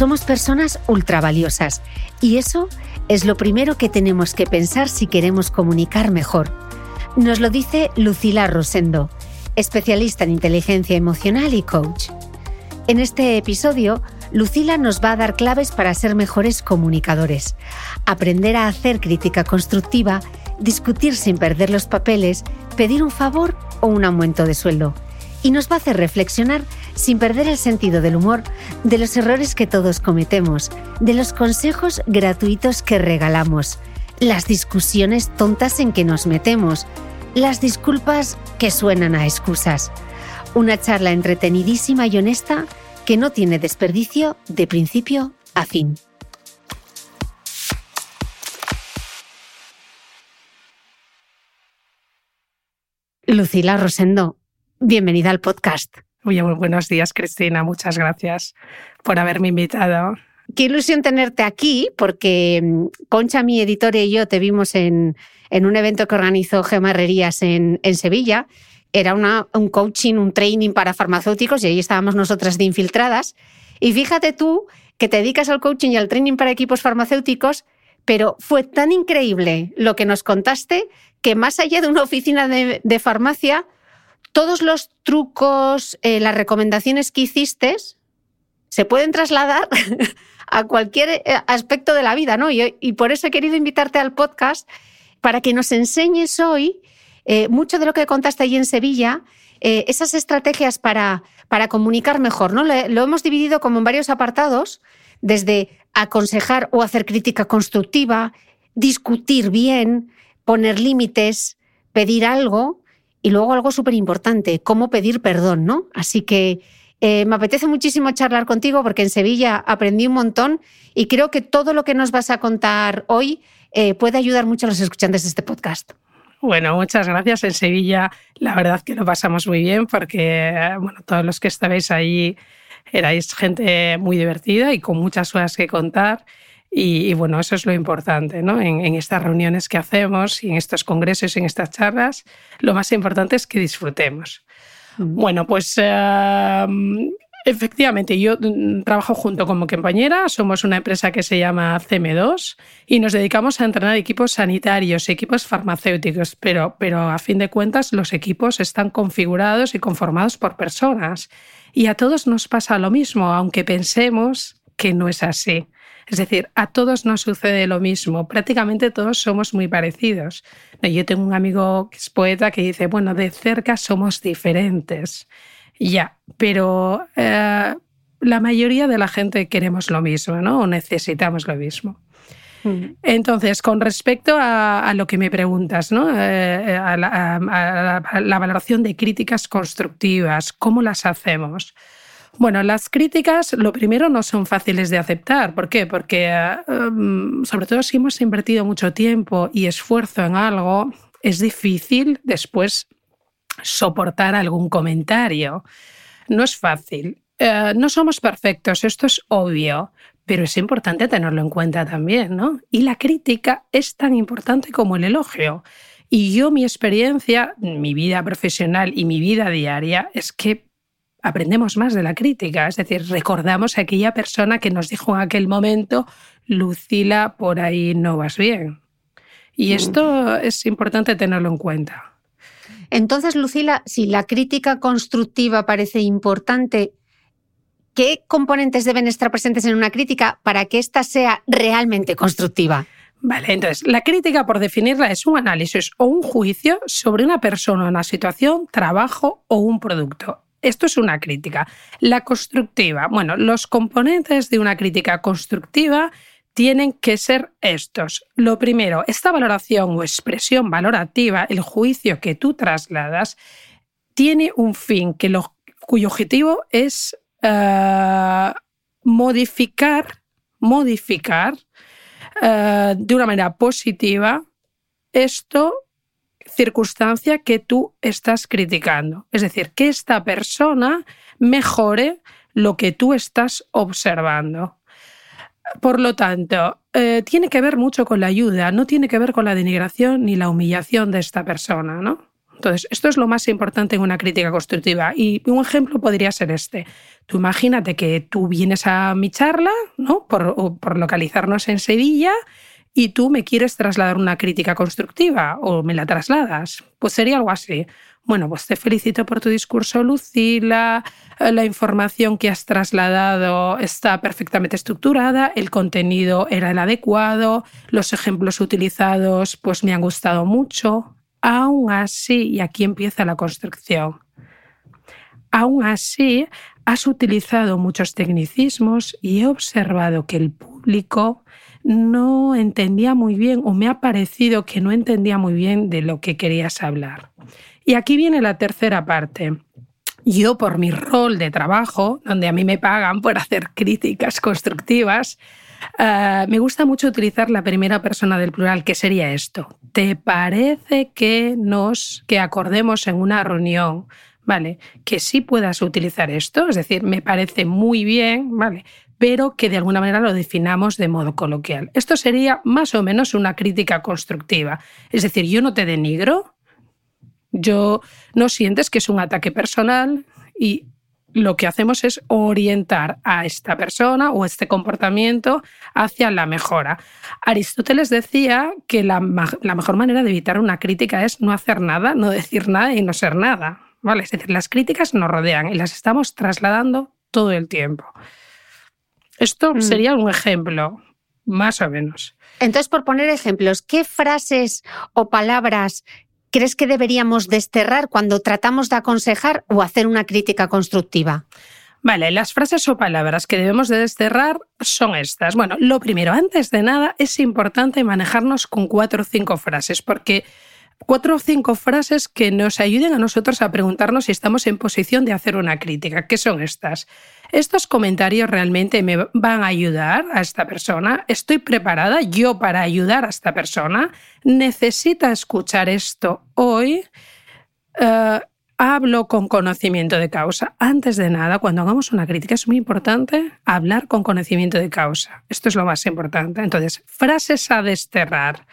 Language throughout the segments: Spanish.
Somos personas ultravaliosas y eso es lo primero que tenemos que pensar si queremos comunicar mejor. Nos lo dice Lucila Rosendo, especialista en inteligencia emocional y coach. En este episodio, Lucila nos va a dar claves para ser mejores comunicadores, aprender a hacer crítica constructiva, discutir sin perder los papeles, pedir un favor o un aumento de sueldo. Y nos va a hacer reflexionar sin perder el sentido del humor, de los errores que todos cometemos, de los consejos gratuitos que regalamos, las discusiones tontas en que nos metemos, las disculpas que suenan a excusas. Una charla entretenidísima y honesta que no tiene desperdicio de principio a fin. Lucila Rosendo, bienvenida al podcast. Oye, muy buenos días, Cristina. Muchas gracias por haberme invitado. Qué ilusión tenerte aquí, porque mm, Concha, mi editora y yo te vimos en, en un evento que organizó Gemma Herrerías en, en Sevilla. Era una, un coaching, un training para farmacéuticos y ahí estábamos nosotras de infiltradas. Y fíjate tú que te dedicas al coaching y al training para equipos farmacéuticos, pero fue tan increíble lo que nos contaste que más allá de una oficina de, de farmacia, todos los trucos, eh, las recomendaciones que hiciste se pueden trasladar a cualquier eh, aspecto de la vida, ¿no? Y, por eso he querido invitarte al podcast para que nos enseñes hoy eh, mucho de lo que contaste allí en Sevilla, esas estrategias para, para comunicar mejor, ¿no? lo hemos dividido como en varios apartados, desde aconsejar o hacer crítica constructiva, discutir bien, poner límites, pedir algo, y luego algo súper importante, cómo pedir perdón, ¿no? Así que eh, me apetece muchísimo charlar contigo porque en Sevilla aprendí un montón y creo que todo lo que nos vas a contar hoy eh, puede ayudar mucho a los escuchantes de este podcast. Bueno, muchas gracias. En Sevilla la verdad que lo pasamos muy bien porque bueno, todos los que estabais ahí erais gente muy divertida y con muchas cosas que contar. Y, bueno, eso es lo importante, ¿no? En, estas reuniones que hacemos y en estos congresos y en estas charlas, lo más importante es que disfrutemos. Mm. Bueno, pues em, Efectivamente, yo mm, trabajo junto con mi compañera, somos una empresa que se llama CM2 y nos dedicamos a entrenar equipos sanitarios, equipos farmacéuticos, pero, pero a fin de cuentas los equipos están configurados y conformados por personas. Y a todos nos pasa lo mismo, aunque pensemos que no es así. Es decir, a todos nos sucede lo mismo, prácticamente todos somos muy parecidos. Yo tengo un amigo que es poeta que dice, bueno, de cerca somos diferentes. Ya, pero eh, la mayoría de la gente queremos lo mismo, ¿no? O necesitamos lo mismo. Mm. Entonces, con respecto a, lo que me preguntas, ¿no? Eh, a, la, valoración de críticas constructivas, ¿cómo las hacemos? Bueno, las críticas, lo primero, no son fáciles de aceptar. ¿Por qué? Porque, eh, sobre todo si hemos invertido mucho tiempo y esfuerzo en algo, es difícil después soportar algún comentario. No es fácil. Eh, no somos perfectos, esto es obvio, pero es importante tenerlo en cuenta también, ¿no? Y la crítica es tan importante como el elogio. Y yo mi experiencia, mi vida profesional y mi vida diaria es que aprendemos más de la crítica, es decir, recordamos a aquella persona que nos dijo en aquel momento, Lucila, por ahí no vas bien. Y mm. esto es importante tenerlo en cuenta. Entonces, Lucila, si la crítica constructiva parece importante, ¿qué componentes deben estar presentes en una crítica para que ésta sea realmente constructiva? Vale, entonces, la crítica, por definirla, es un análisis o un juicio sobre una persona, una situación, trabajo o un producto. Esto es una crítica. La constructiva, bueno, los componentes de una crítica constructiva tienen que ser estos. Lo primero, esta valoración o expresión valorativa, el juicio que tú trasladas, tiene un fin que cuyo objetivo es eh, modificar, modificar eh, de una manera positiva esto circunstancia que tú estás criticando. Es decir, que esta persona mejore lo que tú estás observando. Por lo tanto, eh, tiene que ver mucho con la ayuda, no tiene que ver con la denigración ni la humillación de esta persona, ¿no? Entonces, esto es lo más importante en una crítica constructiva. Y un ejemplo podría ser este. Tú imagínate que tú vienes a mi charla, ¿no? Por, por localizarnos en Sevilla, y tú me quieres trasladar una crítica constructiva o me la trasladas. Pues sería algo así. Bueno, pues te felicito por tu discurso, Lucila. Eh, la información que has trasladado está perfectamente estructurada, el contenido era el adecuado, los ejemplos utilizados pues me han gustado mucho. Aún así, y aquí empieza la construcción, aún así has utilizado muchos tecnicismos y he observado que el público no entendía muy bien o me ha parecido que no entendía muy bien de lo que querías hablar. Y aquí viene la tercera parte. Yo, por mi rol de trabajo, donde a mí me pagan por hacer críticas constructivas, eh, me gusta mucho utilizar la primera persona del plural, que sería esto. ¿Te parece que nos, que acordemos en una reunión, ¿vale? Que sí puedas utilizar esto, es decir, me parece muy bien, ¿vale? Pero que de alguna manera lo definamos de modo coloquial. Esto sería más o menos una crítica constructiva. Es decir, yo no te denigro, yo no sientes que es un ataque personal y lo que hacemos es orientar a esta persona o este comportamiento hacia la mejora. Aristóteles decía que la, mejor manera de evitar una crítica es no hacer nada, no decir nada y no ser nada. ¿vale? Es decir, las críticas nos rodean y las estamos trasladando todo el tiempo. Esto mm. sería un ejemplo, más o menos. Entonces, por poner ejemplos, ¿qué frases o palabras crees que deberíamos desterrar cuando tratamos de aconsejar o hacer una crítica constructiva? Vale, las frases o palabras que debemos de desterrar son estas. Bueno, lo primero, antes de nada, es importante manejarnos con cuatro o cinco frases, porque cuatro o cinco frases que nos ayuden a nosotros a preguntarnos si estamos en posición de hacer una crítica. ¿Qué son estas? ¿Estos comentarios realmente me van a ayudar a esta persona? ¿Estoy preparada yo para ayudar a esta persona? ¿Necesita escuchar esto hoy? Eh, hablo con conocimiento de causa. Antes de nada, cuando hagamos una crítica es muy importante hablar con conocimiento de causa. Esto es lo más importante. Entonces, frases a desterrar.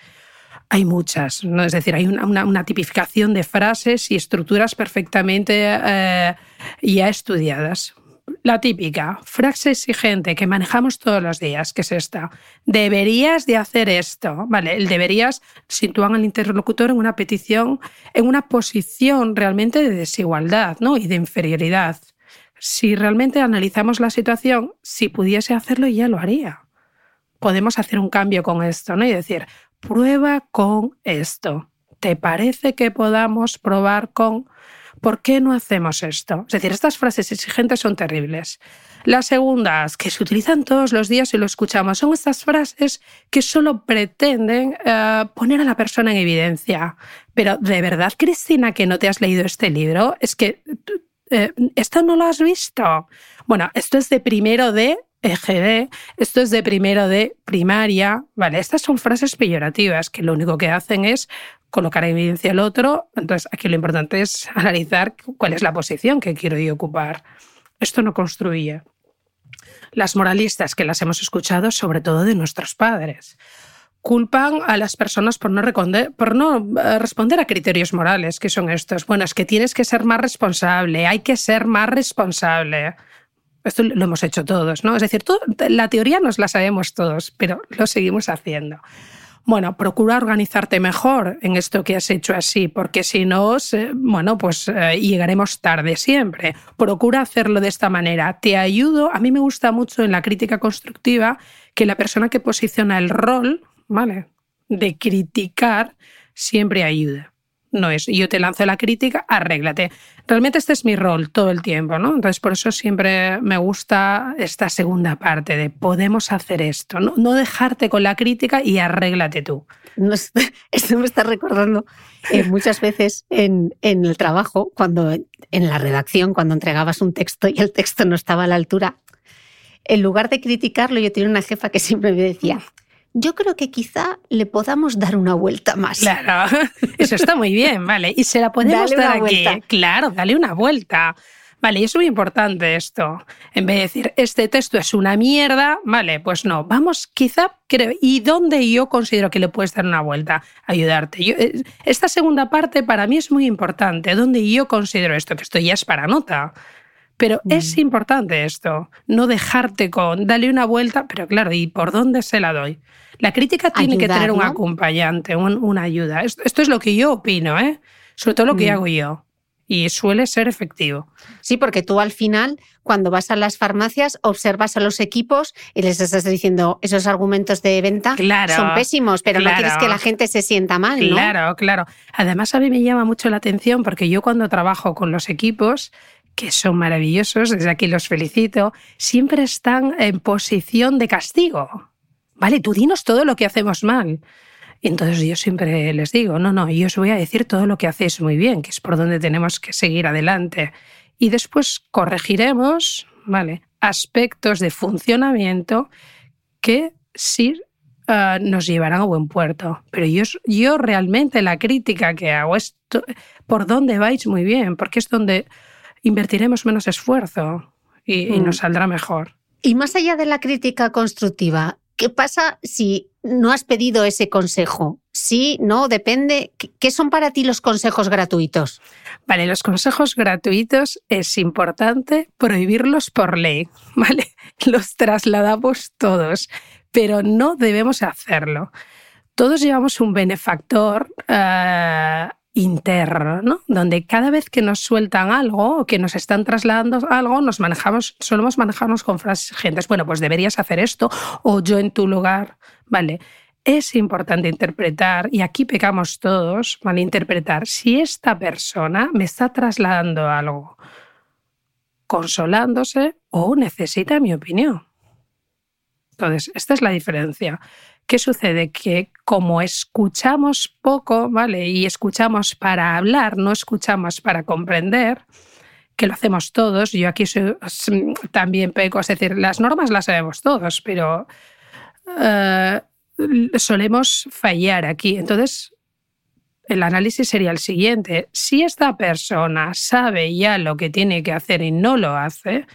Hay muchas, ¿no? es decir, hay una, tipificación de frases y estructuras perfectamente eh, ya estudiadas la típica frase exigente que manejamos todos los días, que es esta. Deberías de hacer esto. Vale, el deberías sitúan al interlocutor en una petición, en una posición realmente de desigualdad ¿no? y de inferioridad. Si realmente analizamos la situación, si pudiese hacerlo ya lo haría. Podemos hacer un cambio con esto, ¿no? Y decir, prueba con esto. ¿Te parece que podamos probar con ¿Por qué no hacemos esto? Es decir, estas frases exigentes son terribles. Las segundas, que se utilizan todos los días y lo escuchamos, son estas frases que solo pretenden eh, poner a la persona en evidencia. Pero de verdad, Cristina, que no te has leído este libro, es que eh, esto no lo has visto. Bueno, esto es de primero de EGD, esto es de primero de primaria, ¿vale? Estas son frases peyorativas que lo único que hacen es colocar en evidencia el otro. Entonces, aquí lo importante es analizar cuál es la posición que quiero yo ocupar. Esto no construye. Las moralistas que las hemos escuchado, sobre todo de nuestros padres, culpan a las personas por no, por no eh, responder a criterios morales, que son estos. Bueno, es que tienes que ser más responsable, hay que ser más responsable. Esto lo hemos hecho todos, ¿no? Es decir, la teoría nos la sabemos todos, pero lo seguimos haciendo. Bueno, procura organizarte mejor en esto que has hecho así, porque si no, bueno, pues eh, llegaremos tarde siempre. Procura hacerlo de esta manera. Te ayudo. A mí me gusta mucho en la crítica constructiva que la persona que posiciona el rol, ¿vale? De criticar siempre ayuda no es yo te lanzo la crítica, arréglate. Realmente este es mi rol todo el tiempo, ¿no? Entonces por eso siempre me gusta esta segunda parte de podemos hacer esto, no, no dejarte con la crítica y arréglate tú. esto me está recordando eh, muchas veces en, en el trabajo, cuando en la redacción, cuando entregabas un texto y el texto no estaba a la altura, en lugar de criticarlo, yo tenía una jefa que siempre me decía, yo creo que quizá le podamos dar una vuelta más. Claro, eso está muy bien, vale. Y se la podemos dar aquí. Claro, dale una vuelta. Vale, y es muy importante esto. En vez de decir, este texto es una mierda, vale, pues no. Vamos, quizá, creo, ¿y dónde yo considero que le puedes dar una vuelta? Ayudarte. Eh, esta segunda parte para mí es muy importante. ¿Dónde yo considero esto? Que esto ya es para nota. Pero es mm. importante esto, no dejarte con, dale una vuelta, pero claro, ¿y por dónde se la doy? La crítica tiene que tener un acompañante, una ayuda. Esto, es lo que yo opino, ¿eh? sobre todo lo que mm. hago yo. Y suele ser efectivo. Sí, porque tú al final, cuando vas a las farmacias, observas a los equipos y les estás diciendo esos argumentos de venta son pésimos, pero no quieres que la gente se sienta mal, ¿no? Claro, claro. Además, a mí me llama mucho la atención porque yo cuando trabajo con los equipos, que son maravillosos, desde aquí los felicito, siempre están en posición de castigo. Vale, tú dinos todo lo que hacemos mal. Entonces yo siempre les digo, no, no, yo os voy a decir todo lo que hacéis muy bien, que es por donde tenemos que seguir adelante. Y después corregiremos, ¿vale? Aspectos de funcionamiento que sí ah, nos llevarán a buen puerto. Pero yo, yo realmente la crítica que hago es por dónde vais muy bien, porque es donde invertiremos menos esfuerzo y, y nos mm. saldrá mejor. Y más allá de la crítica constructiva, ¿Qué pasa si no has pedido ese consejo? Sí, no, depende. ¿Qué son para ti los consejos gratuitos? Vale, los consejos gratuitos es importante prohibirlos por ley, ¿vale? Los trasladamos todos, pero no debemos hacerlo. Todos llevamos un benefactor uh, interno, ¿no? donde cada vez que nos sueltan algo o que nos están trasladando algo, nos manejamos, solemos manejarnos con frases gentes, bueno, pues deberías hacer esto o yo en tu lugar, ¿vale? Es importante interpretar, y aquí pecamos todos, ¿vale? Interpretar si esta persona me está trasladando algo consolándose o necesita mi opinión. Entonces, esta es la diferencia. ¿Qué sucede? Que como escuchamos poco, ¿vale? Y escuchamos para hablar, no escuchamos para comprender, que lo hacemos todos. Yo aquí también peco, es decir, las normas las sabemos todos, pero eh, solemos fallar aquí. Entonces, el análisis sería el siguiente. Si esta persona sabe ya lo que tiene que hacer y no lo hace,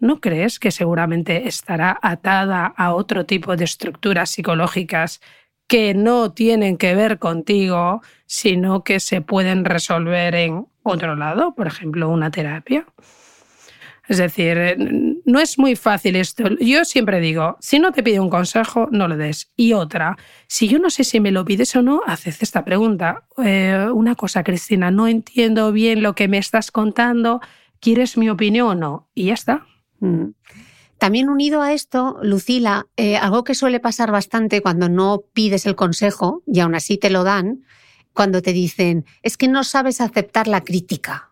¿no crees que seguramente estará atada a otro tipo de estructuras psicológicas que no tienen que ver contigo, sino que se pueden resolver en otro lado, por ejemplo, una terapia? Es decir, no es muy fácil esto. Yo siempre digo, si no te pide un consejo, no lo des. Y otra, si yo no sé si me lo pides o no, haces esta pregunta. Eh, una cosa, Cristina, no entiendo bien lo que me estás contando. ¿Quieres mi opinión o no? Y ya está. Mm. También unido a esto, Lucila, eh, algo que suele pasar bastante cuando no pides el consejo y aún así te lo dan, cuando te dicen, es que no sabes aceptar la crítica.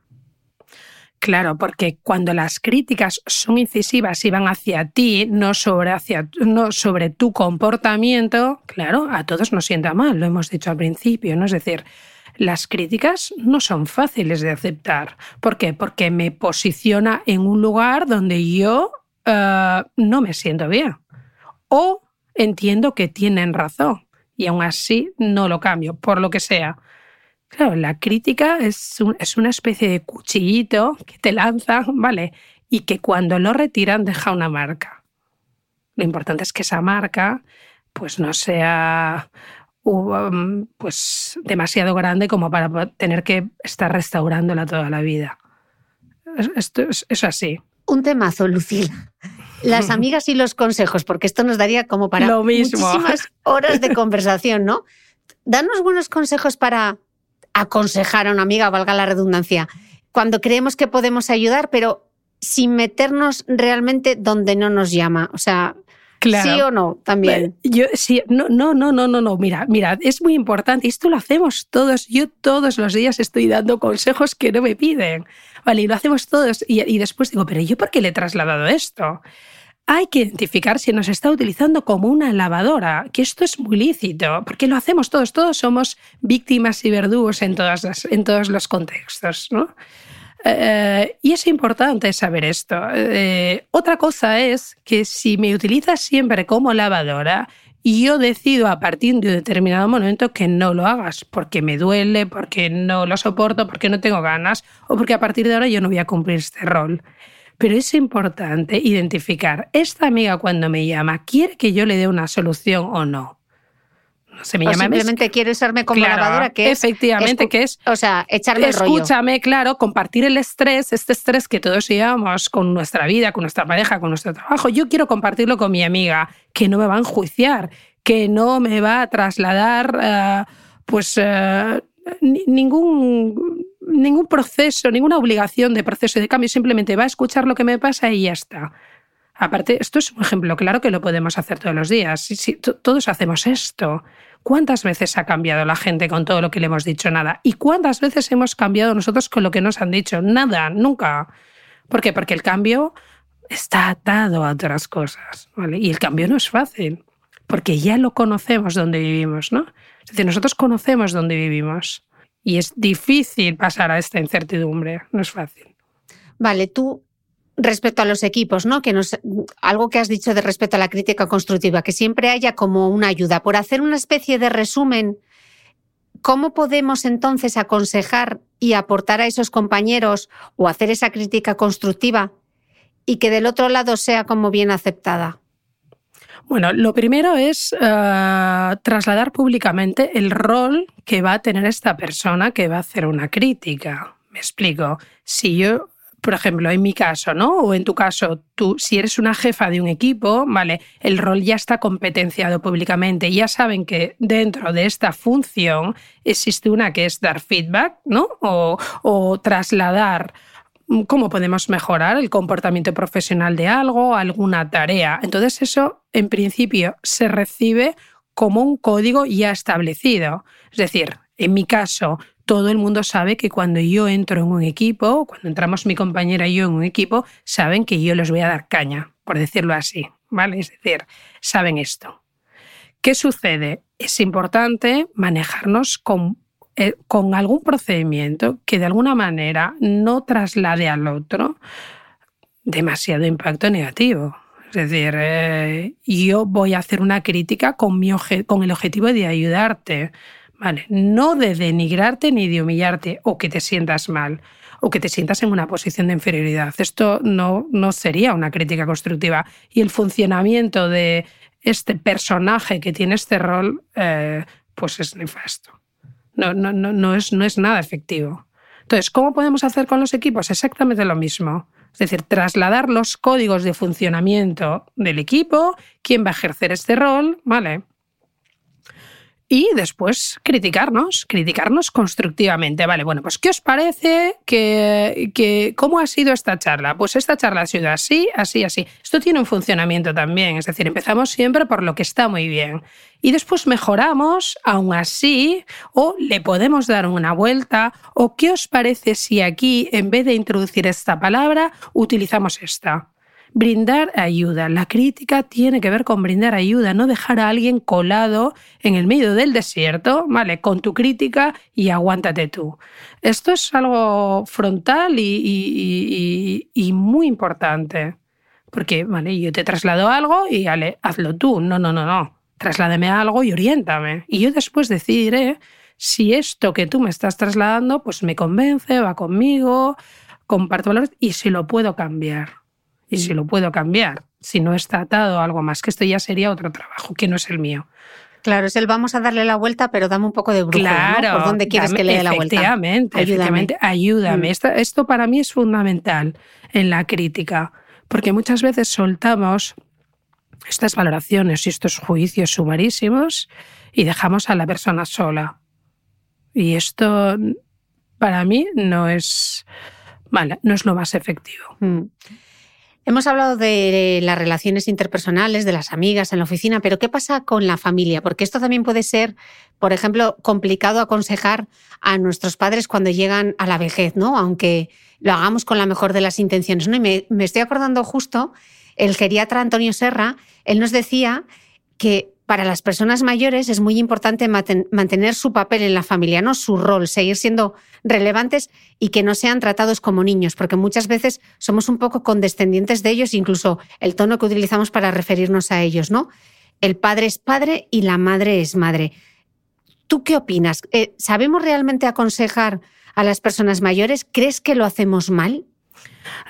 Claro, porque cuando las críticas son incisivas y van hacia ti, no sobre, hacia, no sobre tu comportamiento, claro, a todos nos sienta mal, lo hemos dicho al principio, ¿no? Es decir, las críticas no son fáciles de aceptar. ¿Por qué? Porque me posiciona en un lugar donde yo eh, no me siento bien. O entiendo que tienen razón y aún así no lo cambio, por lo que sea. Claro, la crítica es, es una especie de cuchillito que te lanzan, ¿vale? Y que cuando lo retiran deja una marca. Lo importante es que esa marca pues no sea pues demasiado grande como para tener que estar restaurándola toda la vida. Esto es, así. Un temazo, Lucila. Las amigas y los consejos, porque esto nos daría como para Lo mismo. muchísimas horas de conversación, ¿no? Danos buenos consejos para aconsejar a una amiga, valga la redundancia, cuando creemos que podemos ayudar, pero sin meternos realmente donde no nos llama. O sea, ¿Sí o no? También. Yo, sí, no, no, no, no, no, no. Mira, mira, es muy importante. Esto lo hacemos todos. Yo todos los días estoy dando consejos que no me piden. Vale, y lo hacemos todos. Y, y después digo, pero ¿yo por qué le he trasladado esto? hay que identificar si nos está utilizando como una lavadora, que esto es muy lícito, porque lo hacemos todos, todos somos víctimas y verdugos en, todas en todos los contextos. ¿no? Eh, y es importante saber esto. Eh, otra cosa es que si me utilizas siempre como lavadora, y yo decido a partir de un determinado momento que no lo hagas, porque me duele, porque no lo soporto, porque no tengo ganas, o porque a partir de ahora yo no voy a cumplir este rol. Pero es importante identificar, esta amiga cuando me llama, ¿quiere que yo le dé una solución o no? Se me llama simplemente quiere usarme como lavadora, que es. Efectivamente, que es. O sea, echarme el Escúchame, claro, compartir el estrés, este estrés que todos llevamos con nuestra vida, con nuestra pareja, con nuestro trabajo. Yo quiero compartirlo con mi amiga, que no me va a enjuiciar, que no me va a trasladar, eh, pues, eh, ningún ningún proceso, ninguna obligación de proceso de cambio, simplemente va a escuchar lo que me pasa y ya está. Aparte, esto es un ejemplo claro que lo podemos hacer todos los días. Si, todos hacemos esto. ¿Cuántas veces ha cambiado la gente con todo lo que le hemos dicho? Nada. ¿Y cuántas veces hemos cambiado nosotros con lo que nos han dicho? Nada, nunca. ¿Por qué? Porque el cambio está atado a otras cosas. ¿vale? Y el cambio no es fácil, porque ya lo conocemos donde vivimos. ¿no? Es decir, nosotros conocemos dónde vivimos. Y es difícil pasar a esta incertidumbre, no es fácil. Vale, tú respecto a los equipos, ¿no? Que nos, algo que has dicho de respecto a la crítica constructiva, que siempre haya como una ayuda. Por hacer una especie de resumen, ¿cómo podemos entonces aconsejar y aportar a esos compañeros o hacer esa crítica constructiva y que del otro lado sea como bien aceptada? Bueno, lo primero es eh, trasladar públicamente el rol que va a tener esta persona que va a hacer una crítica. Me explico. Si yo, por ejemplo, en mi caso, ¿no? O en tu caso, tú, si eres una jefa de un equipo, vale, el rol ya está competenciado públicamente. Ya saben que dentro de esta función existe una que es dar feedback, ¿no? O, o trasladar cómo podemos mejorar el comportamiento profesional de algo, alguna tarea. Entonces eso, en principio, se recibe como un código ya establecido. Es decir, en mi caso, todo el mundo sabe que cuando yo entro en un equipo, cuando entramos mi compañera y yo en un equipo, saben que yo les voy a dar caña, por decirlo así. ¿Vale? Es decir, saben esto. ¿Qué sucede? Es importante manejarnos con eh, algún procedimiento que de alguna manera no traslade al otro demasiado impacto negativo. Es decir, eh, yo voy a hacer una crítica con, con el objetivo de ayudarte, ¿vale? No de denigrarte ni de humillarte o que te sientas mal o que te sientas en una posición de inferioridad. Esto no, no sería una crítica constructiva. Y el funcionamiento de este personaje que tiene este rol, eh, pues es nefasto. No, no, no, no, es, no es nada efectivo. Entonces, ¿cómo podemos hacer con los equipos? Exactamente lo mismo. Es decir, trasladar los códigos de funcionamiento del equipo, quién va a ejercer este rol, ¿vale? Y después criticarnos, criticarnos constructivamente. Vale, bueno, pues ¿qué os parece que, que, cómo ha sido esta charla? Pues esta charla ha sido así, así, así. Esto tiene un funcionamiento también, es decir, empezamos siempre por lo que está muy bien y después mejoramos aún así o le podemos dar una vuelta o ¿qué os parece si aquí en vez de introducir esta palabra utilizamos esta? Brindar ayuda. La crítica tiene que ver con brindar ayuda, no dejar a alguien colado en el medio del desierto, ¿vale? Con tu crítica y aguántate tú. Esto es algo frontal y, muy importante. Porque, vale, yo te traslado algo y vale, hazlo tú. No, no, no, no. Trasládame algo y oriéntame. Y yo después decidiré si esto que tú me estás trasladando, pues me convence, va conmigo, comparto valores y si lo puedo cambiar y si lo puedo cambiar. Si no está atado a algo más, que esto ya sería otro trabajo, que no es el mío. Claro, es el vamos a darle la vuelta, pero dame un poco de brújula, claro, ¿Por dónde quieres que le dé la vuelta? Efectivamente, efectivamente, ayúdame. Mm. Esto, para mí es fundamental en la crítica, porque muchas veces soltamos estas valoraciones y estos juicios sumarísimos y dejamos a la persona sola. Y esto para mí no es, vale, no es lo más efectivo. Mm. Hemos hablado de las relaciones interpersonales, de las amigas en la oficina, pero ¿qué pasa con la familia? Porque esto también puede ser, por ejemplo, complicado aconsejar a nuestros padres cuando llegan a la vejez, ¿no? Aunque lo hagamos con la mejor de las intenciones. ¿no? Y me, me estoy acordando justo, el geriatra Antonio Serra, él nos decía que para las personas mayores es muy importante mantener su papel en la familia, ¿no? Su rol, seguir siendo relevantes y que no sean tratados como niños, porque muchas veces somos un poco condescendientes de ellos, incluso el tono que utilizamos para referirnos a ellos, ¿no? El padre es padre y la madre es madre. ¿Tú qué opinas? Eh, ¿Sabemos realmente aconsejar a las personas mayores? ¿Crees que lo hacemos mal?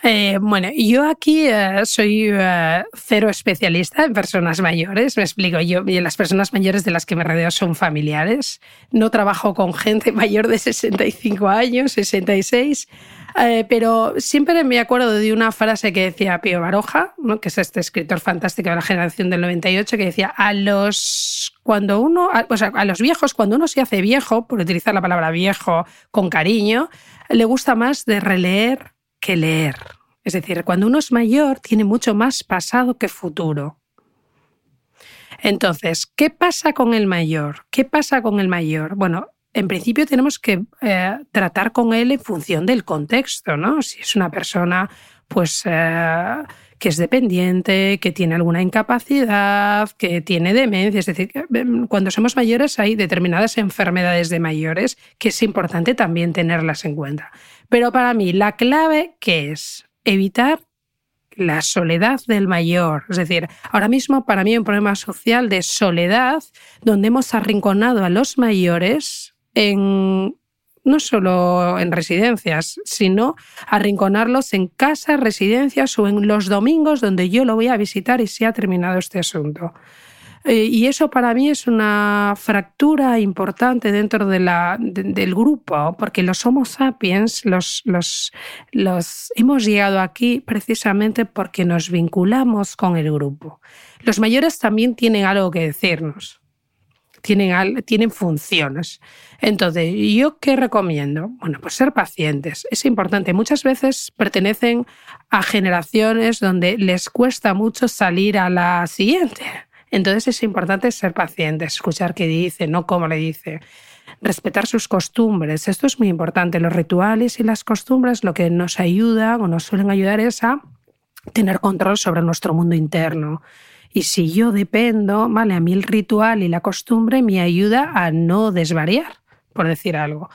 Eh, bueno, yo aquí eh, soy eh, cero especialista en personas mayores, me explico. Yo, las personas mayores de las que me rodeo son familiares. No trabajo con gente mayor de 65 años, 66. pero siempre me acuerdo de una frase que decía Pío Baroja, que es este escritor fantástico de la generación del 98, que decía, a los, cuando uno, a los viejos, cuando uno se hace viejo, por utilizar la palabra viejo con cariño, le gusta más de releer que leer. Es decir, cuando uno es mayor tiene mucho más pasado que futuro. Entonces, ¿qué pasa con el mayor? ¿Qué pasa con el mayor? Bueno, en principio tenemos que eh, tratar con él en función del contexto, ¿no? Si es una persona, pues, eh, que es dependiente, que tiene alguna incapacidad, que tiene demencia, es decir, em, cuando somos mayores hay determinadas enfermedades de mayores que es importante también tenerlas en cuenta. Pero para mí la clave que es evitar la soledad del mayor. Es decir, ahora mismo para mí hay un problema social de soledad donde hemos arrinconado a los mayores en no solo en residencias, sino arrinconarlos en casas, residencias o en los domingos donde yo lo voy a visitar y se ha terminado este asunto. Eh, y eso para mí es una fractura importante dentro de la, del grupo, porque los Homo sapiens los, los, los hemos llegado aquí precisamente porque nos vinculamos con el grupo. Los mayores también tienen algo que decirnos, tienen, tienen funciones. Entonces, ¿yo qué recomiendo? Bueno, pues ser pacientes. Es importante. Muchas veces pertenecen a generaciones donde les cuesta mucho salir a la siguiente entonces es importante ser paciente, escuchar qué dice, no cómo le dice. Respetar sus costumbres. Esto es muy importante. Los rituales y las costumbres lo que nos ayudan o nos suelen ayudar es a tener control sobre nuestro mundo interno. Y si yo dependo, vale, a mí el ritual y la costumbre me ayuda a no desvariar, por decir algo.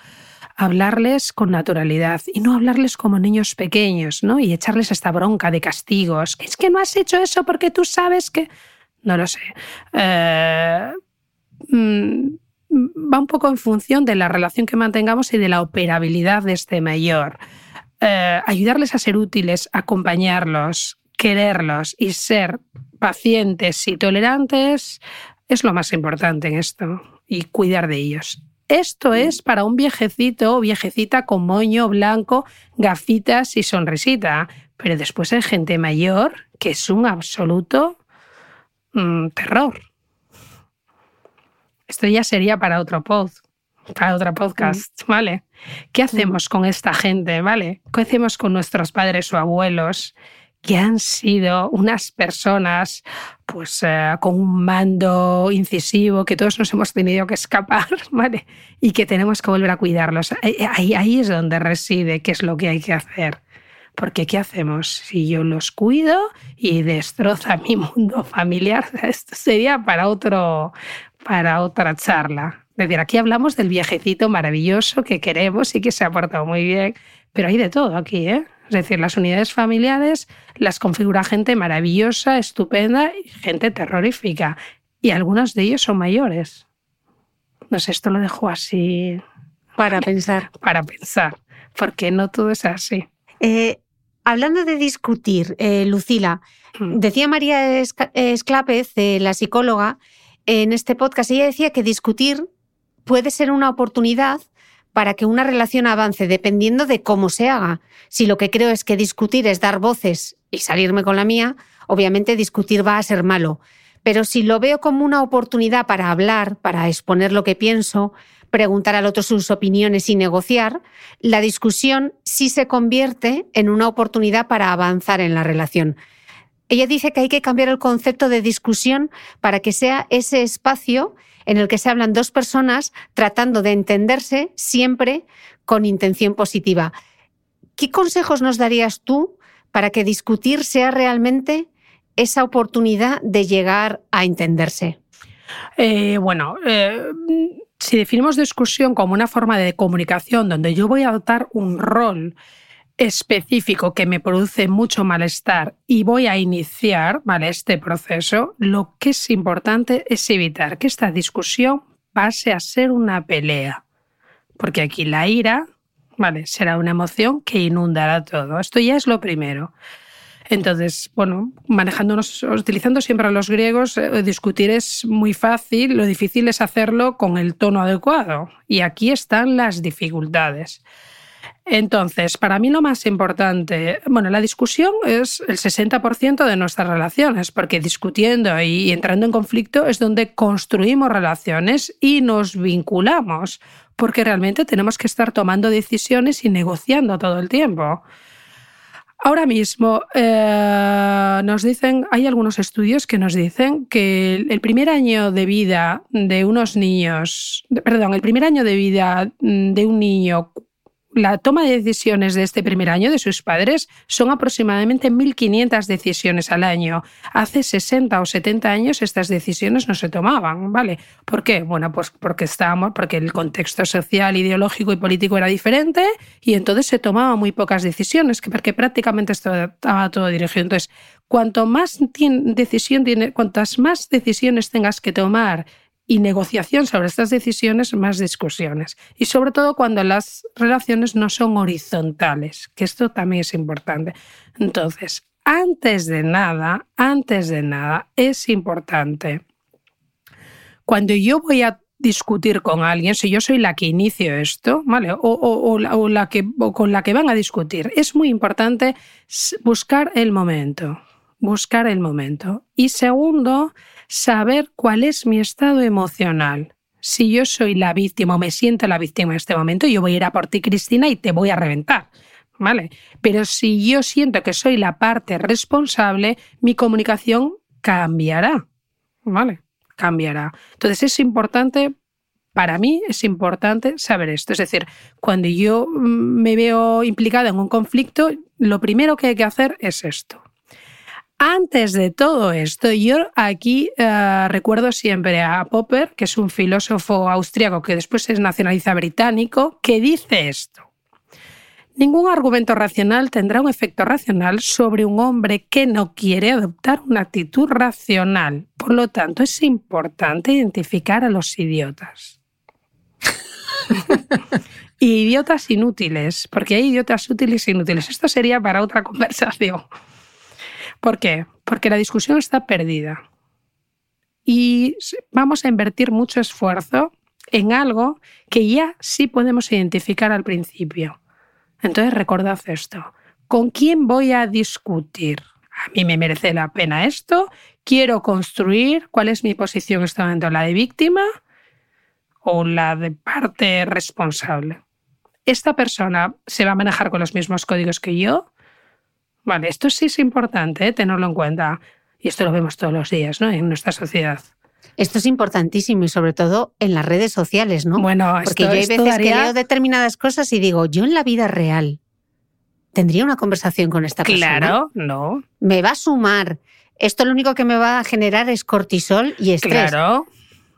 Hablarles con naturalidad y no hablarles como niños pequeños, ¿no? Y echarles esta bronca de castigos. Es que no has hecho eso porque tú sabes que no lo sé. Eh, mm, va un poco en función de la relación que mantengamos y de la operabilidad de este mayor. Eh, ayudarles a ser útiles, acompañarlos, quererlos y ser pacientes y tolerantes es lo más importante en esto y cuidar de ellos. Esto es para un viejecito o viejecita con moño blanco, gafitas y sonrisita pero después hay gente mayor que es un absoluto mm, terror. Esto ya sería para otro pod, para otro podcast, ¿vale? ¿Qué hacemos con esta gente, ¿vale? ¿Qué hacemos con nuestros padres o abuelos que han sido unas personas pues eh, con un mando incisivo que todos nos hemos tenido que escapar, ¿vale? Y que tenemos que volver a cuidarlos. Ahí, es donde reside qué es lo que hay que hacer. Porque ¿qué hacemos? Si yo los cuido y destroza mi mundo familiar, esto sería para, otro, para otra charla. Es decir, aquí hablamos del viejecito maravilloso que queremos y que se ha portado muy bien, pero hay de todo aquí, ¿eh? Es decir, las unidades familiares las configura gente maravillosa, estupenda y gente terrorífica. Y algunos de ellos son mayores. No sé, esto lo dejo así. Para pensar. Para pensar, porque no todo es así. Eh, hablando de discutir, eh, Lucila, hmm. decía María Esclápez, la psicóloga, en este podcast, ella decía que discutir puede ser una oportunidad para que una relación avance dependiendo de cómo se haga. Si lo que creo es que discutir es dar voces y salirme con la mía, obviamente discutir va a ser malo. Pero si lo veo como una oportunidad para hablar, para exponer lo que pienso, preguntar al otro sus opiniones y negociar, la discusión sí se convierte en una oportunidad para avanzar en la relación. Ella dice que hay que cambiar el concepto de discusión para que sea ese espacio en el que se hablan dos personas tratando de entenderse siempre con intención positiva. ¿Qué consejos nos darías tú para que discutir sea realmente esa oportunidad de llegar a entenderse? Eh, bueno, eh, si definimos discusión como una forma de comunicación donde yo voy a adoptar un rol específico que me produce mucho malestar y voy a iniciar ¿vale? este proceso, lo que es importante es evitar que esta discusión pase a ser una pelea. Porque aquí la ira ¿vale? será una emoción que inundará todo. Esto ya es lo primero. Entonces, bueno, manejándonos, utilizando siempre a los griegos, eh, discutir es muy fácil, lo difícil es hacerlo con el tono adecuado. Y aquí están las dificultades. Entonces, para mí lo más importante, bueno, la discusión es el 60% de nuestras relaciones, porque discutiendo y entrando en conflicto es donde construimos relaciones y nos vinculamos, porque realmente tenemos que estar tomando decisiones y negociando todo el tiempo. Ahora mismo eh, nos dicen, hay algunos estudios que nos dicen que el primer año de vida de unos niños, perdón, el primer año de vida de un niño la toma de decisiones de este primer año de sus padres son aproximadamente 1.500 decisiones al año. Hace 60 o 70 años estas decisiones no se tomaban, ¿vale? ¿Por qué? Bueno, pues porque estábamos, porque el contexto social, ideológico y político era diferente y entonces se tomaban muy pocas decisiones, porque prácticamente estaba todo dirigido. Entonces, cuanto más decisión tiene, cuantas más decisiones tengas que tomar y negociación sobre estas decisiones, más discusiones. Y sobre todo cuando las relaciones no son horizontales, que esto también es importante. Entonces, antes de nada, antes de nada, es importante, cuando yo voy a discutir con alguien, si yo soy la que inicio esto, ¿vale? O, la, que, o con la que van a discutir, es muy importante buscar el momento, buscar el momento. Y segundo, saber cuál es mi estado emocional. Si yo soy la víctima o me siento la víctima en este momento, yo voy a ir a por ti, Cristina, y te voy a reventar. ¿Vale? Pero si yo siento que soy la parte responsable, mi comunicación cambiará. ¿Vale? Cambiará. Entonces es importante para mí es importante saber esto. Es decir, cuando yo me veo implicada en un conflicto, lo primero que hay que hacer es esto. Antes de todo esto, yo aquí eh, recuerdo siempre a Popper, que es un filósofo austriaco que después se nacionaliza británico, que dice esto. Ningún argumento racional tendrá un efecto racional sobre un hombre que no quiere adoptar una actitud racional. Por lo tanto, es importante identificar a los idiotas. idiotas inútiles, porque hay idiotas útiles e inútiles. Esto sería para otra conversación. ¿Por qué? Porque la discusión está perdida. Y vamos a invertir mucho esfuerzo en algo que ya sí podemos identificar al principio. Entonces recordad esto. ¿con quién voy a discutir? A mí me merece la pena esto, quiero construir cuál es mi posición en este momento, la de víctima o la de parte responsable. ¿Esta persona se va a manejar con los mismos códigos que yo? Vale, esto sí es importante ¿eh? tenerlo en cuenta. Y esto lo vemos todos los días ¿no? en nuestra sociedad. Esto es importantísimo y sobre todo en las redes sociales, ¿no? Bueno, porque yo hay veces que leo determinadas cosas y digo, yo en la vida real tendría una conversación con esta persona. Claro, no. Me va a sumar. Esto lo único que me va a generar es cortisol y estrés. Claro.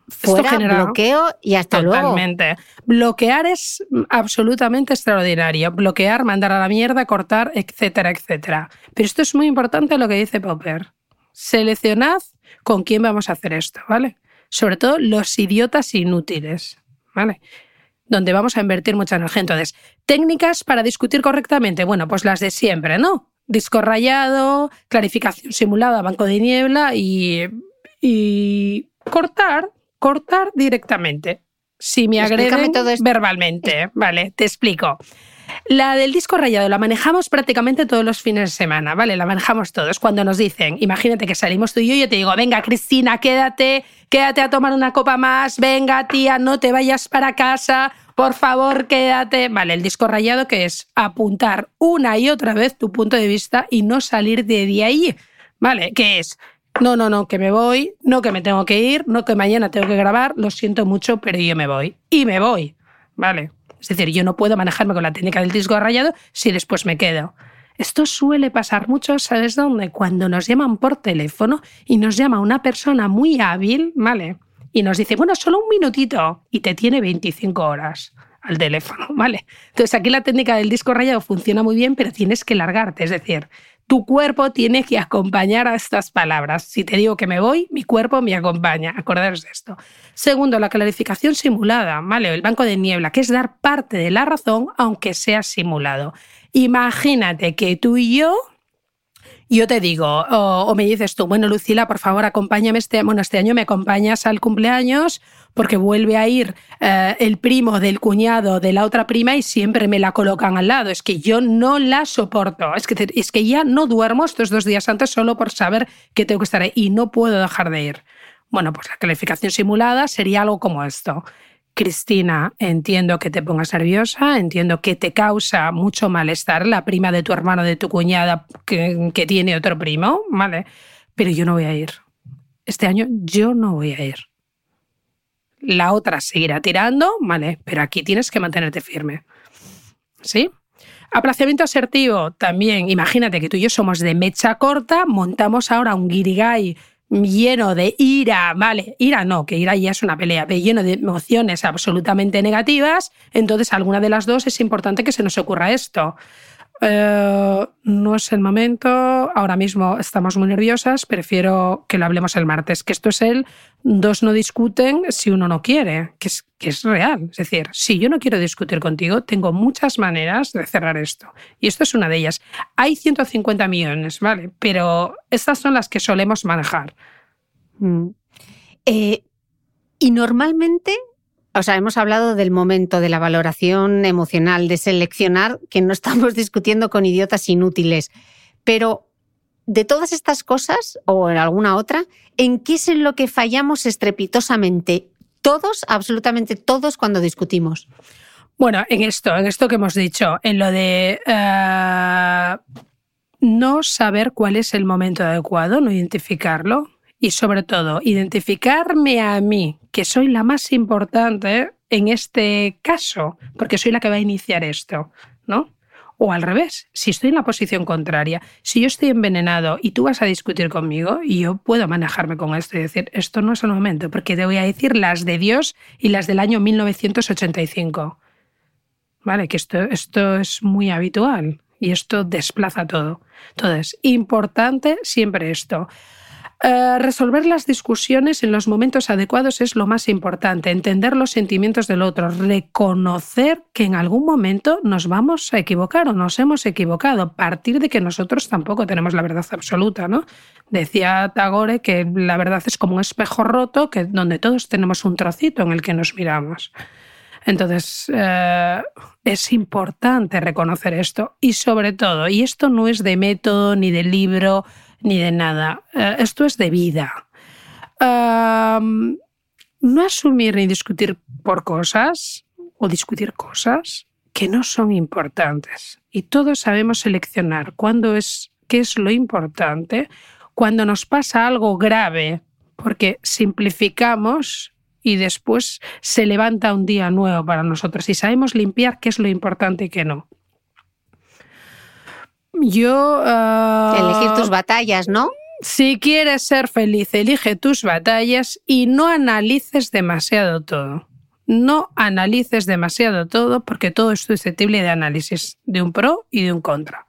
Fuera, genera bloqueo y hasta luego. Totalmente. Bloquear es absolutamente extraordinario. Bloquear, mandar a la mierda, cortar, etcétera, etcétera. Pero esto es muy importante lo que dice Popper. Seleccionad con quién vamos a hacer esto, ¿vale? Sobre todo los idiotas inútiles, ¿vale? Donde vamos a invertir mucha energía. Entonces, técnicas para discutir correctamente, bueno, pues las de siempre, ¿no? Disco rayado, clarificación simulada, banco de niebla y, y cortar, cortar directamente. Si me agreden verbalmente, ¿vale? Te explico. La del disco rayado la manejamos prácticamente todos los fines de semana, ¿vale? La manejamos todos. Cuando nos dicen, imagínate que salimos tú y yo, yo te digo, venga, Cristina, quédate, quédate a tomar una copa más, venga, tía, no te vayas para casa, por favor, quédate. Vale, el disco rayado que es apuntar una y otra vez tu punto de vista y no salir de ahí, ¿vale? Que es, no, no, no, que me voy, no que me tengo que ir, no que mañana tengo que grabar, lo siento mucho, pero yo me voy. Y me voy, ¿vale? Es decir, yo no puedo manejarme con la técnica del disco rayado si después me quedo. Esto suele pasar mucho, ¿sabes dónde? Cuando nos llaman por teléfono y nos llama una persona muy hábil, ¿vale? Y nos dice, bueno, solo un minutito y te tiene 25 horas al teléfono, ¿vale? Entonces aquí la técnica del disco rayado funciona muy bien, pero tienes que largarte, es decir, tu cuerpo tiene que acompañar a estas palabras. Si te digo que me voy, mi cuerpo me acompaña. Acordaros de esto. Segundo, la clarificación simulada, ¿vale? El banco de niebla, que es dar parte de la razón aunque sea simulado. Imagínate que tú y yo yo te digo, o, me dices tú, bueno, Lucila, por favor, acompáñame este, bueno, este año me acompañas al cumpleaños porque vuelve a ir eh, el primo del cuñado de la otra prima y siempre me la colocan al lado. Es que yo no la soporto. Es que, es que ya no duermo estos dos días antes solo por saber que tengo que estar ahí y no puedo dejar de ir. Bueno, pues la calificación simulada sería algo como esto. Cristina, entiendo que te pongas nerviosa, entiendo que te causa mucho malestar la prima de tu hermano, de tu cuñada, que, tiene otro primo, ¿vale? Pero yo no voy a ir. Este año yo no voy a ir. La otra seguirá tirando, ¿vale? Pero aquí tienes que mantenerte firme. ¿Sí? Aplazamiento asertivo también. Imagínate que tú y yo somos de mecha corta, montamos ahora un guirigay lleno de ira, vale, ira no, que ira ya es una pelea, pero lleno de emociones absolutamente negativas, entonces alguna de las dos es importante que se nos ocurra esto. Eh, no es el momento, ahora mismo estamos muy nerviosas, prefiero que lo hablemos el martes, que esto es el dos no discuten si uno no quiere, que es, que es real. Es decir, si yo no quiero discutir contigo, tengo muchas maneras de cerrar esto. Y esto es una de ellas. Hay 150 millones, ¿vale? Pero estas son las que solemos manejar. Mm. Eh, y normalmente o sea, hemos hablado del momento de la valoración emocional, de seleccionar, que no estamos discutiendo con idiotas inútiles, pero de todas estas cosas, o en alguna otra, ¿en qué es en lo que fallamos estrepitosamente? Todos, absolutamente todos, cuando discutimos. Bueno, en esto, en esto que hemos dicho, en lo de eh, no saber cuál es el momento adecuado, no identificarlo, y sobre todo identificarme a mí, que soy la más importante en este caso, porque soy la que va a iniciar esto, ¿no? O al revés, si estoy en la posición contraria, si yo estoy envenenado y tú vas a discutir conmigo y yo puedo manejarme con esto y decir, esto no es el momento, porque te voy a decir las de Dios y las del año 1985. ¿Vale? Que esto, esto es muy habitual y esto desplaza todo. Entonces, importante siempre esto. Eh, resolver las discusiones en los momentos adecuados es lo más importante, entender los sentimientos del otro, reconocer que en algún momento nos vamos a equivocar o nos hemos equivocado, partir de que nosotros tampoco tenemos la verdad absoluta, ¿no? Decía Tagore que la verdad es como un espejo roto que donde todos tenemos un trocito en el que nos miramos. Entonces, eh, es importante reconocer esto y sobre todo, y esto no es de método, ni de libro, ni de nada, eh, esto es de vida. no asumir ni discutir por cosas o discutir cosas que no son importantes. Y todos sabemos seleccionar cuándo es, qué es lo importante, cuando nos pasa algo grave, porque simplificamos y después se levanta un día nuevo para nosotros y sabemos limpiar qué es lo importante y qué no. Yo... Ah, Elegir tus batallas, ¿no? Si quieres ser feliz, elige tus batallas y no analices demasiado todo. No analices demasiado todo porque todo es susceptible de análisis, de un pro y de un contra.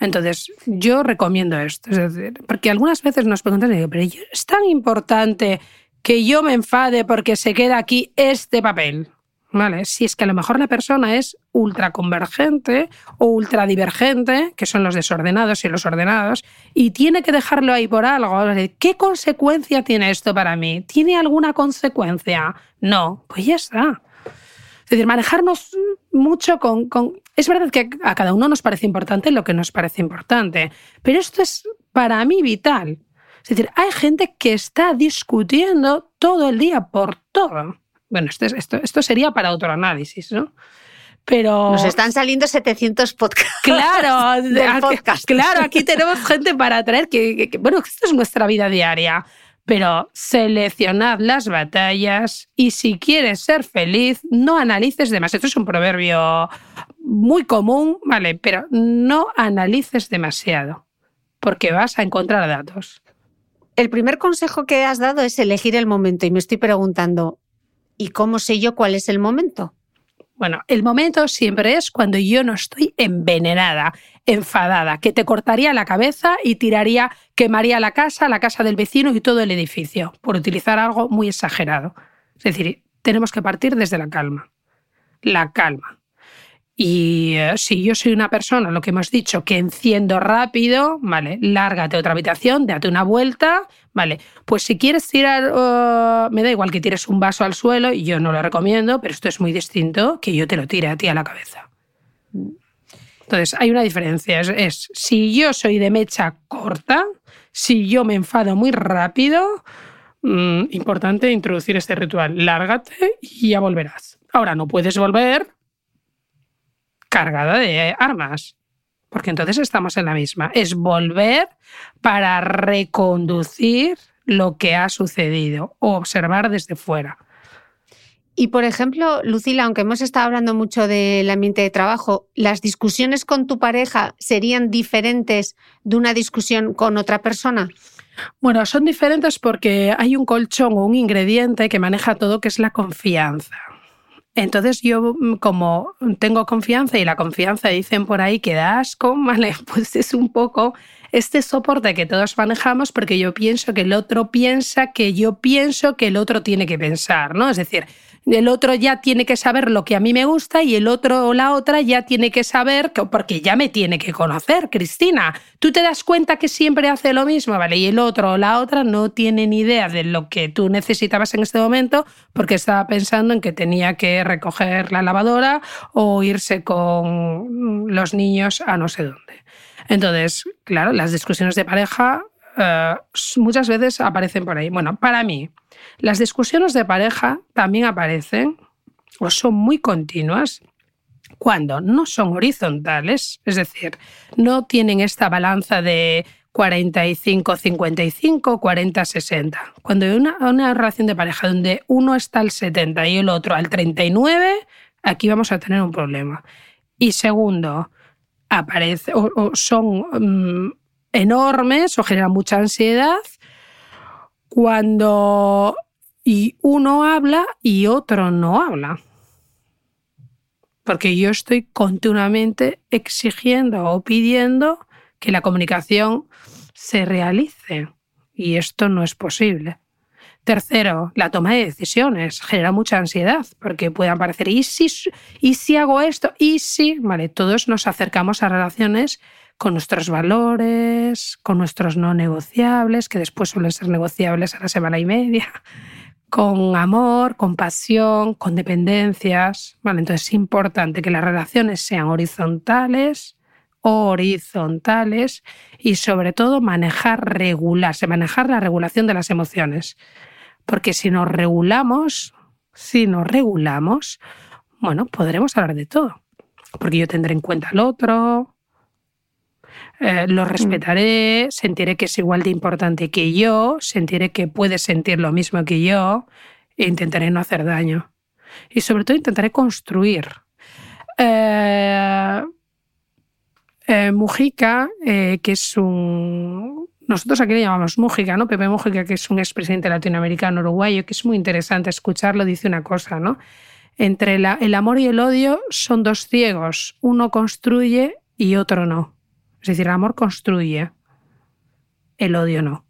Entonces, yo recomiendo esto. Es decir, porque algunas veces nos preguntan, pero ¿es tan importante que yo me enfade porque se queda aquí este papel? ¿Vale? Si es que a lo mejor la persona es ultraconvergente o ultradivergente, que son los desordenados y los ordenados, y tiene que dejarlo ahí por algo. ¿Qué consecuencia tiene esto para mí? ¿Tiene alguna consecuencia? No, pues ya está. Es decir, manejarnos mucho con, con, Es verdad que a cada uno nos parece importante lo que nos parece importante, pero esto es para mí vital. Es decir, hay gente que está discutiendo todo el día por todo. Bueno, esto, esto, esto sería para otro análisis, ¿no? Pero... Nos están saliendo 700 podcasts. Claro, podcast. claro, aquí tenemos gente para traer que, bueno, esto es nuestra vida diaria. Pero seleccionad las batallas y si quieres ser feliz, no analices demasiado. Esto es un proverbio muy común, ¿vale? Pero no analices demasiado, porque vas a encontrar datos. El primer consejo que has dado es elegir el momento y me estoy preguntando, ¿y cómo sé yo cuál es el momento? Bueno, el momento siempre es cuando yo no estoy envenenada, enfadada, que te cortaría la cabeza y tiraría, quemaría la casa, la casa del vecino y todo el edificio, por utilizar algo muy exagerado. Es decir, tenemos que partir desde la calma. La calma. Y eh, si yo soy una persona, lo que hemos dicho, que enciendo rápido, vale, lárgate a otra habitación, date una vuelta, vale. Pues si quieres tirar, oh, me da igual que tires un vaso al suelo, yo no lo recomiendo, pero esto es muy distinto que yo te lo tire a ti a la cabeza. Entonces, hay una diferencia. Es, si yo soy de mecha corta, si yo me enfado muy rápido, mm, importante introducir este ritual. Lárgate y ya volverás. Ahora no puedes volver cargada de armas. Porque entonces estamos en la misma. Es volver para reconducir lo que ha sucedido o observar desde fuera. Y por ejemplo, Lucila, aunque hemos estado hablando mucho del ambiente de trabajo, ¿las discusiones con tu pareja serían diferentes de una discusión con otra persona? Bueno, son diferentes porque hay un colchón o un ingrediente que maneja todo, que es la confianza. Entonces yo mm, como tengo confianza y la confianza dicen por ahí que da asco, ¿vale? Pues es un poco este soporte que todos manejamos porque yo pienso que el otro piensa que yo pienso que el otro tiene que pensar, ¿no? Es decir, el otro ya tiene que saber lo que a mí me gusta y el otro o la otra ya tiene que saber, que, porque ya me tiene que conocer, Cristina. Tú te das cuenta que siempre hace lo mismo, ¿vale? Y el otro o la otra no tiene ni idea de lo que tú necesitabas en este momento porque estaba pensando en que tenía que recoger la lavadora o irse con los niños a no sé dónde. Entonces, claro, las discusiones de pareja eh, muchas veces aparecen por ahí. Bueno, para mí, las discusiones de pareja también aparecen o son muy continuas cuando no son horizontales, es decir, no tienen esta balanza de 45-55, 40-60. Cuando hay una, una, relación de pareja donde uno está al 70 y el otro al 39, aquí vamos a tener un problema. Y segundo, aparece, o, son mm, enormes o generan mucha ansiedad cuando uno habla y otro no habla. Porque yo estoy continuamente exigiendo o pidiendo que la comunicación se realice y esto no es posible. Tercero, la toma de decisiones genera mucha ansiedad porque pueden parecer, ¿y si, ¿y si hago esto? ¿Y si? Vale, todos nos acercamos a relaciones con nuestros valores, con nuestros no negociables, que después suelen ser negociables a la semana y media, con amor, con pasión, con dependencias. Vale, entonces es importante que las relaciones sean horizontales, horizontales y sobre todo manejar, regularse, manejar la regulación de las emociones. Porque si nos regulamos, si nos regulamos, bueno, podremos hablar de todo. Porque yo tendré en cuenta al otro, eh, lo mm. respetaré, sentiré que es igual de importante que yo, sentiré que puede sentir lo mismo que yo e intentaré no hacer daño. Y sobre todo intentaré construir. Eh, eh, Mujica, que es un... Nosotros aquí le llamamos Mujica, ¿no? Pepe Mujica, que es un expresidente latinoamericano uruguayo, que es muy interesante escucharlo, dice una cosa, ¿no? Entre el amor y el odio son dos ciegos, uno construye y otro no. Es decir, el amor construye, el odio no.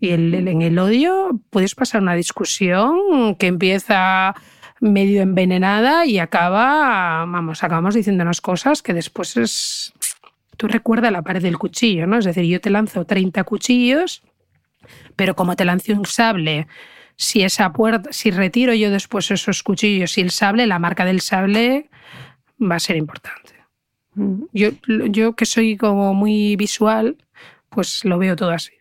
Y en el odio puedes pasar una discusión que empieza medio envenenada y acaba, vamos, acabamos diciéndonos cosas que después es... Tú recuerdas la pared del cuchillo, ¿no? Es decir, yo te lanzo 30 cuchillos, pero como te lance un sable, si esa puerta, si retiro yo después esos cuchillos y el sable, la marca del sable va a ser importante. Yo, yo que soy como muy visual, pues lo veo todo así.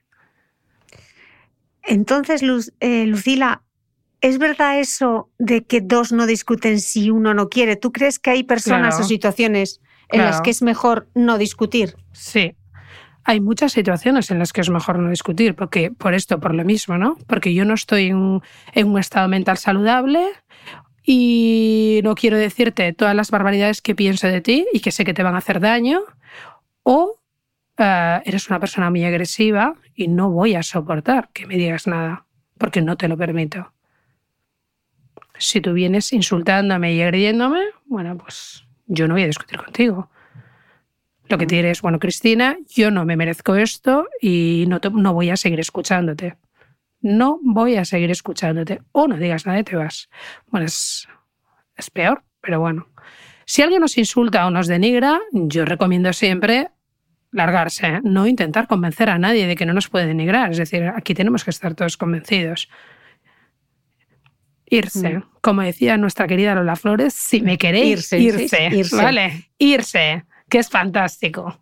Entonces, eh, Lucila, ¿es verdad eso de que dos no discuten si uno no quiere? ¿Tú crees que hay personas o situaciones en las que es mejor no discutir? Sí. Hay muchas situaciones en las que es mejor no discutir, porque por esto, por lo mismo, ¿no? Porque yo no estoy en un estado mental saludable y no quiero decirte todas las barbaridades que pienso de ti y que sé que te van a hacer daño, o eh, eres una persona muy agresiva y no voy a soportar que me digas nada, porque no te lo permito. Si tú vienes insultándome y agrediéndome, bueno, pues yo no voy a discutir contigo. Lo que te diré es, bueno, Cristina, yo no me merezco esto y no, no voy a seguir escuchándote no voy a seguir escuchándote. O no digas nada y te vas. Bueno, es, es peor, pero bueno. Si alguien nos insulta o nos denigra, yo recomiendo siempre largarse, no intentar convencer a nadie de que no nos puede denigrar. Es decir, aquí tenemos que estar todos convencidos. Irse, mm. como decía nuestra querida Lola Flores, si me queréis, irse, irse, ¿vale? Irse, que es fantástico.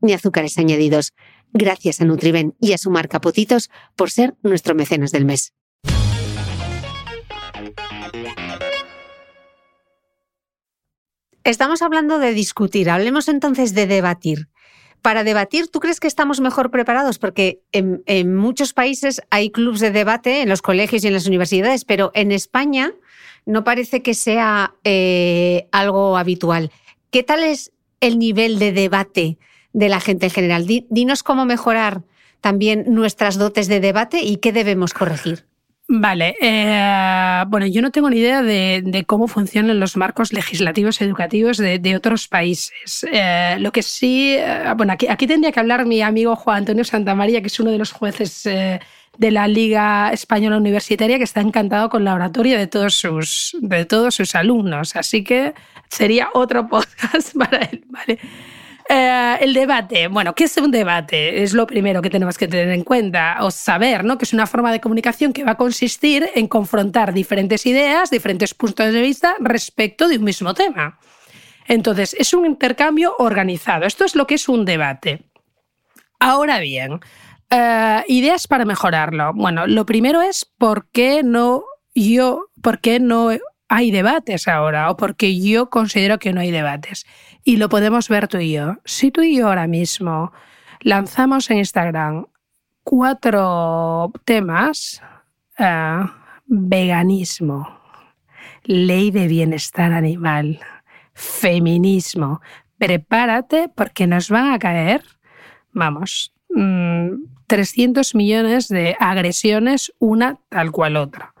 ni azúcares añadidos. Gracias a Nutriben y a su marca Potitos por ser nuestro mecenas del mes. Estamos hablando de discutir, hablemos entonces de debatir. Para debatir, ¿tú crees que estamos mejor preparados? Porque en, muchos países hay clubes de debate en los colegios y en las universidades, pero en España no parece que sea eh, algo habitual. ¿Qué tal es el nivel de debate de la gente en general. Dinos cómo mejorar también nuestras dotes de debate y qué debemos corregir. Vale, eh, bueno, yo no tengo ni idea de, cómo funcionan los marcos legislativos educativos de, otros países. Eh, lo que sí, eh, bueno, aquí, tendría que hablar mi amigo Juan Antonio Santamaría, que es uno de los jueces de la Liga Española Universitaria, que está encantado con la oratoria de todos sus, de todos sus alumnos. Así que sería otro podcast para él, ¿vale? Eh, el debate. Bueno, ¿qué es un debate? Es lo primero que tenemos que tener en cuenta o saber, ¿no? Que es una forma de comunicación que va a consistir en confrontar diferentes ideas, diferentes puntos de vista respecto de un mismo tema. Entonces, es un intercambio organizado. Esto es lo que es un debate. Ahora bien, eh, ideas para mejorarlo. Bueno, lo primero es por qué no yo, por qué no hay debates ahora o porque yo considero que no hay debates. Y lo podemos ver tú y yo. Si tú y yo ahora mismo lanzamos en Instagram cuatro temas, eh, veganismo, ley de bienestar animal, feminismo, prepárate porque nos van a caer, vamos, 300 mm, millones de agresiones una tal cual otra.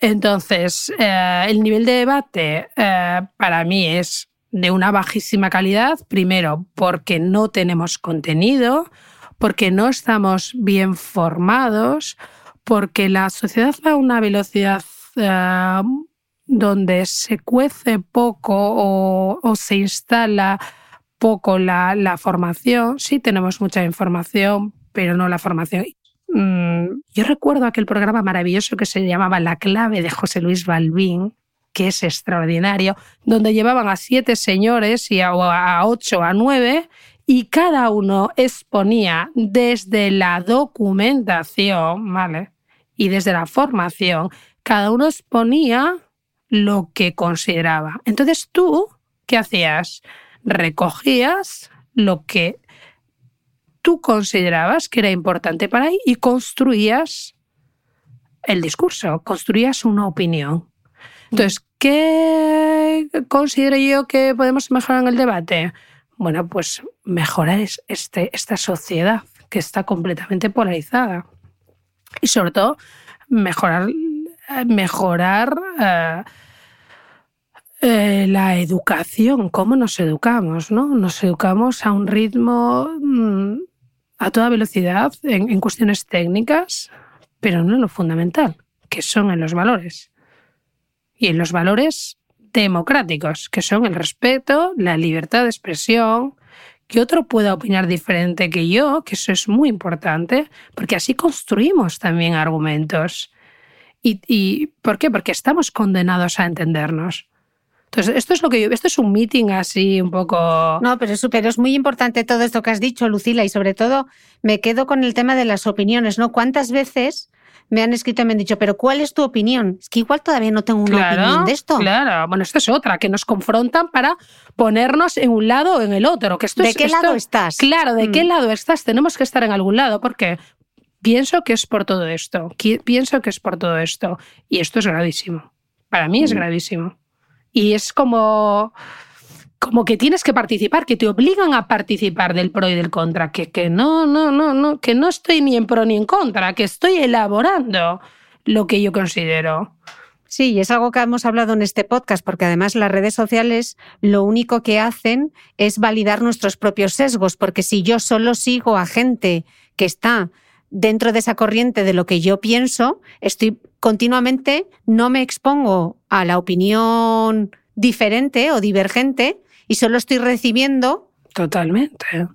Entonces, eh, el nivel de debate eh, para mí es de una bajísima calidad, primero porque no tenemos contenido, porque no estamos bien formados, porque la sociedad va a una velocidad eh, donde se cuece poco o, se instala poco la, formación. Sí tenemos mucha información, pero no la formación. Mm, yo recuerdo aquel programa maravilloso que se llamaba La clave de José Luis Balbín, que es extraordinario, donde llevaban a siete señores y a, ocho, a nueve, y cada uno exponía desde la documentación, ¿vale? Y desde la formación, cada uno exponía lo que consideraba. Entonces tú, ¿qué hacías? Recogías lo que tú considerabas que era importante para ahí y construías el discurso, construías una opinión. Entonces, ¿qué considero yo que podemos mejorar en el debate? Bueno, pues mejorar este, esta sociedad que está completamente polarizada. Y sobre todo, mejorar, mejorar eh, eh, la educación, cómo nos educamos, ¿no? Nos educamos a un ritmo mm, a toda velocidad en, cuestiones técnicas, pero no en lo fundamental, que son en los valores. Y en los valores democráticos, que son el respeto, la libertad de expresión, que otro pueda opinar diferente que yo, que eso es muy importante, porque así construimos también argumentos. ¿Y, y por qué? Porque estamos condenados a entendernos. Entonces, esto es lo que yo, esto es un meeting así un poco. No, pero es, pero es muy importante todo esto que has dicho, Lucila, y sobre todo me quedo con el tema de las opiniones, ¿no? ¿Cuántas veces me han escrito y me han dicho, pero ¿cuál es tu opinión? Es que igual todavía no tengo una opinión de esto. Claro, bueno, esto es otra, que nos confrontan para ponernos en un lado o en el otro. Que esto ¿De qué lado estás? Claro, ¿de qué mm. lado estás? Tenemos que estar en algún lado, porque pienso que es por todo esto, pienso que es por todo esto, y esto es gravísimo. Para mí es mm. gravísimo y es como como que tienes que participar, que te obligan a participar del pro y del contra, que, que no, no, no, no, que no estoy ni en pro ni en contra, que estoy elaborando lo que yo considero. Sí, y es algo que hemos hablado en este podcast, porque además las redes sociales lo único que hacen es validar nuestros propios sesgos, porque si yo solo sigo a gente que está dentro de esa corriente de lo que yo pienso, estoy continuamente, no me expongo a la opinión diferente o divergente y solo estoy recibiendo. Totalmente.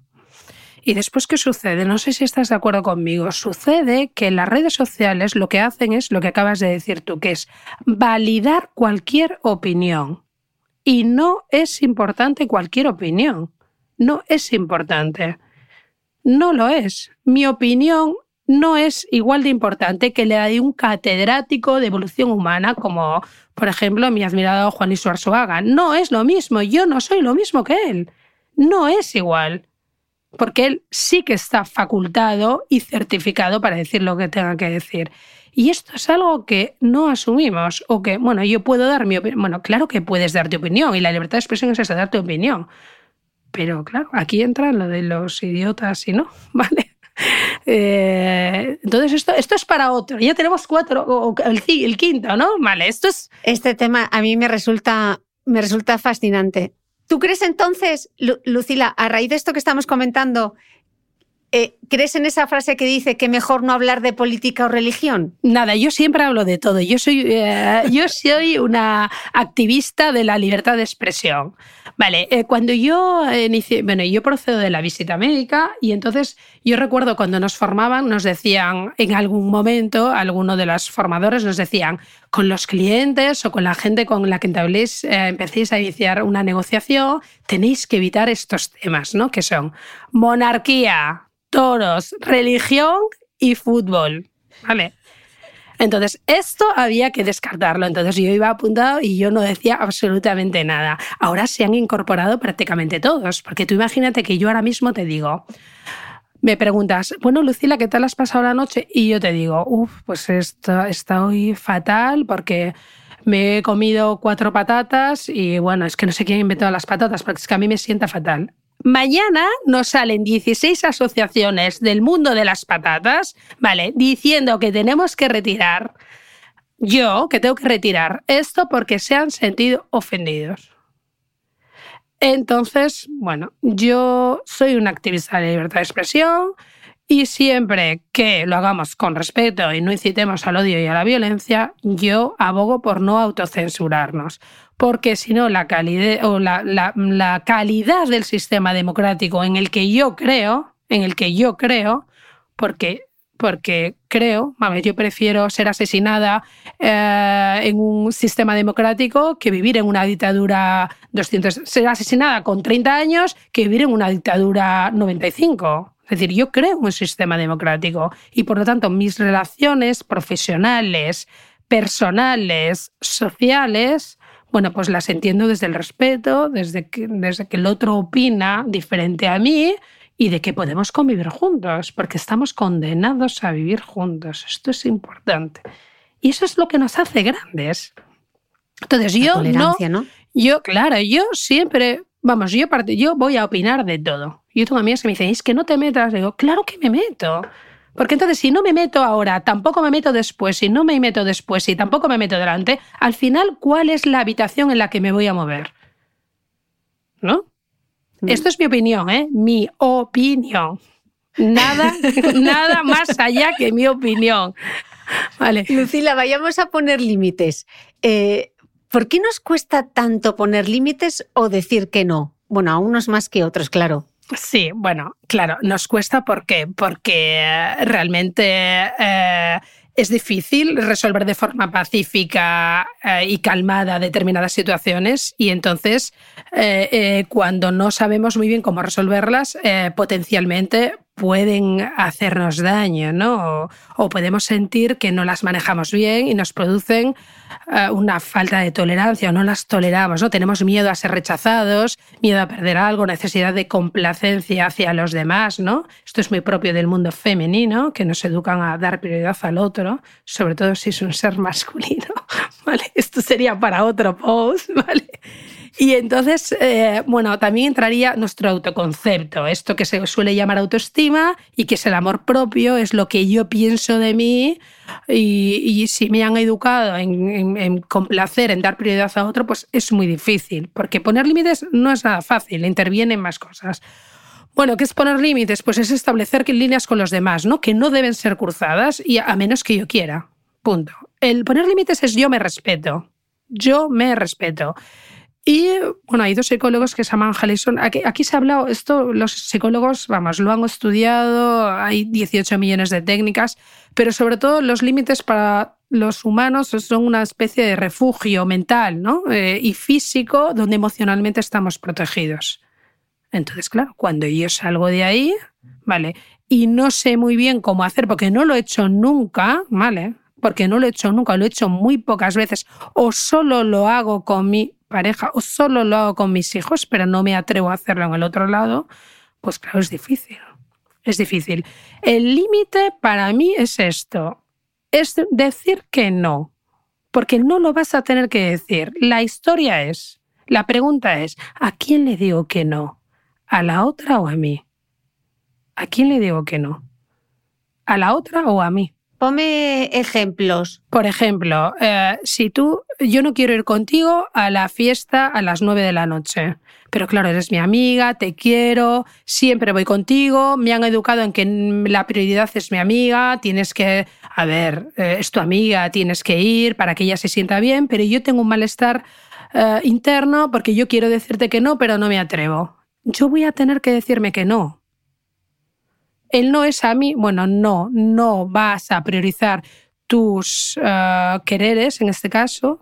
Y después, ¿qué sucede? No sé si estás de acuerdo conmigo. Sucede que las redes sociales lo que hacen es lo que acabas de decir tú, que es validar cualquier opinión. Y no es importante cualquier opinión. No es importante. No lo es. Mi opinión no es igual de importante que la de un catedrático de evolución humana como, por ejemplo, mi admirado Juan Luis Arzuaga. No es lo mismo, yo no soy lo mismo que él. No es igual. Porque él sí que está facultado y certificado para decir lo que tenga que decir. Y esto es algo que no asumimos o que, bueno, yo puedo dar mi opinión. Bueno, claro que puedes dar tu opinión y la libertad de expresión es esa, dar tu opinión. Pero claro, aquí entra lo de los idiotas y no, ¿vale? Eh, entonces, esto, esto es para otro. Ya tenemos cuatro, el, el quinto, ¿no? Vale, esto es... Este tema a mí me resulta, me resulta fascinante. ¿Tú crees entonces, Lucila, a raíz de esto que estamos comentando, eh, ¿crees en esa frase que dice que mejor no hablar de política o religión? Nada, yo siempre hablo de todo. Yo soy, eh, yo soy una activista de la libertad de expresión. Vale, eh, cuando yo inicié, bueno, yo procedo de la visita médica y entonces yo recuerdo cuando nos formaban, nos decían en algún momento, alguno de los formadores nos decían, con los clientes o con la gente con la que entabléis, empecéis a iniciar una negociación, tenéis que evitar estos temas, ¿no? Que son monarquía, toros, religión y fútbol. ¿Vale? Entonces, esto había que descartarlo. Entonces, yo iba apuntado y yo no decía absolutamente nada. Ahora se han incorporado prácticamente todos, porque tú imagínate que yo ahora mismo te digo, me preguntas, bueno, Lucila, ¿qué tal has pasado la noche? Y yo te digo, uff, pues está, estoy fatal porque me he comido cuatro patatas y bueno, es que no sé quién inventó las patatas, porque es que a mí me sienta fatal. Mañana nos salen 16 asociaciones del mundo de las patatas, ¿vale? Diciendo que tenemos que retirar, yo que tengo que retirar esto porque se han sentido ofendidos. Entonces, bueno, yo soy una activista de libertad de expresión y siempre que lo hagamos con respeto y no incitemos al odio y a la violencia, yo abogo por no autocensurarnos porque si no la la, calidad del sistema democrático en el que yo creo, en el que yo creo, porque porque creo, yo prefiero ser asesinada eh, en un sistema democrático que vivir en una dictadura 200, ser asesinada con 30 años que vivir en una dictadura 95. Es decir, yo creo en un sistema democrático y por lo tanto mis relaciones profesionales, personales, sociales, bueno, pues las entiendo desde el respeto, desde que, desde que el otro opina diferente a mí y de que podemos convivir juntos, porque estamos condenados a vivir juntos. Esto es importante. Y eso es lo que nos hace grandes. Entonces yo no, no, yo claro, yo siempre, vamos, yo yo voy a opinar de todo. Yo tengo amigas que me dicen, es que no te metas, digo, claro que me meto. Porque entonces, si no me meto ahora, tampoco me meto después, si no me meto después y tampoco me meto delante, al final, ¿cuál es la habitación en la que me voy a mover? ¿No? Mm. Esto es mi opinión, ¿eh? Mi opinión. Nada, nada más allá que mi opinión. Vale. Lucila, vayamos a poner límites. Eh, ¿Por qué nos cuesta tanto poner límites o decir que no? Bueno, a unos más que otros, claro. Sí, bueno, claro, nos cuesta ¿por qué? porque eh, realmente eh, es difícil resolver de forma pacífica eh, y calmada determinadas situaciones y entonces cuando no sabemos muy bien cómo resolverlas, potencialmente pueden hacernos daño, ¿no? o, podemos sentir que no las manejamos bien y nos producen eh, una falta de tolerancia o no las toleramos, ¿no? Tenemos miedo a ser rechazados, miedo a perder algo, necesidad de complacencia hacia los demás, ¿no? Esto es muy propio del mundo femenino, que nos educan a dar prioridad al otro, sobre todo si es un ser masculino, ¿vale? Esto sería para otro post, ¿vale? Y entonces, eh, bueno, también entraría nuestro autoconcepto, esto que se suele llamar autoestima y que es el amor propio, es lo que yo pienso de mí y, si me han educado en, complacer, en dar prioridad a otro, pues es muy difícil, porque poner límites no es nada fácil, intervienen más cosas. Bueno, ¿qué es poner límites? Pues es establecer líneas con los demás, ¿no? Que no deben ser cruzadas y a menos que yo quiera. Punto. El poner límites es yo me respeto. Yo me respeto. Y bueno, hay dos psicólogos que se llaman Hallison. Aquí, aquí se ha hablado, esto los psicólogos, vamos, lo han estudiado, hay 18 millones de técnicas, pero sobre todo los límites para los humanos son una especie de refugio mental ¿no? Eh, y físico donde emocionalmente estamos protegidos. Entonces, claro, cuando yo salgo de ahí, ¿vale? Y no sé muy bien cómo hacer, porque no lo he hecho nunca, ¿vale? Porque no lo he hecho nunca, lo he hecho muy pocas veces, o solo lo hago con mi pareja o solo lo hago con mis hijos, pero no me atrevo a hacerlo en el otro lado, pues claro, es difícil. Es difícil. El límite para mí es esto, es decir que no, porque no lo vas a tener que decir. La historia es, la pregunta es, ¿a quién le digo que no? ¿A la otra o a mí? ¿A quién le digo que no? ¿A la otra o a mí? Ponme ejemplos. Por ejemplo, eh, si tú, yo no quiero ir contigo a la fiesta a las nueve de la noche, pero claro, eres mi amiga, te quiero, siempre voy contigo, me han educado en que la prioridad es mi amiga, tienes que, a ver, eh, es tu amiga, tienes que ir para que ella se sienta bien, pero yo tengo un malestar eh, interno porque yo quiero decirte que no, pero no me atrevo. Yo voy a tener que decirme que no, el no es a mí, bueno, no, no vas a priorizar tus eh, quereres, en este caso,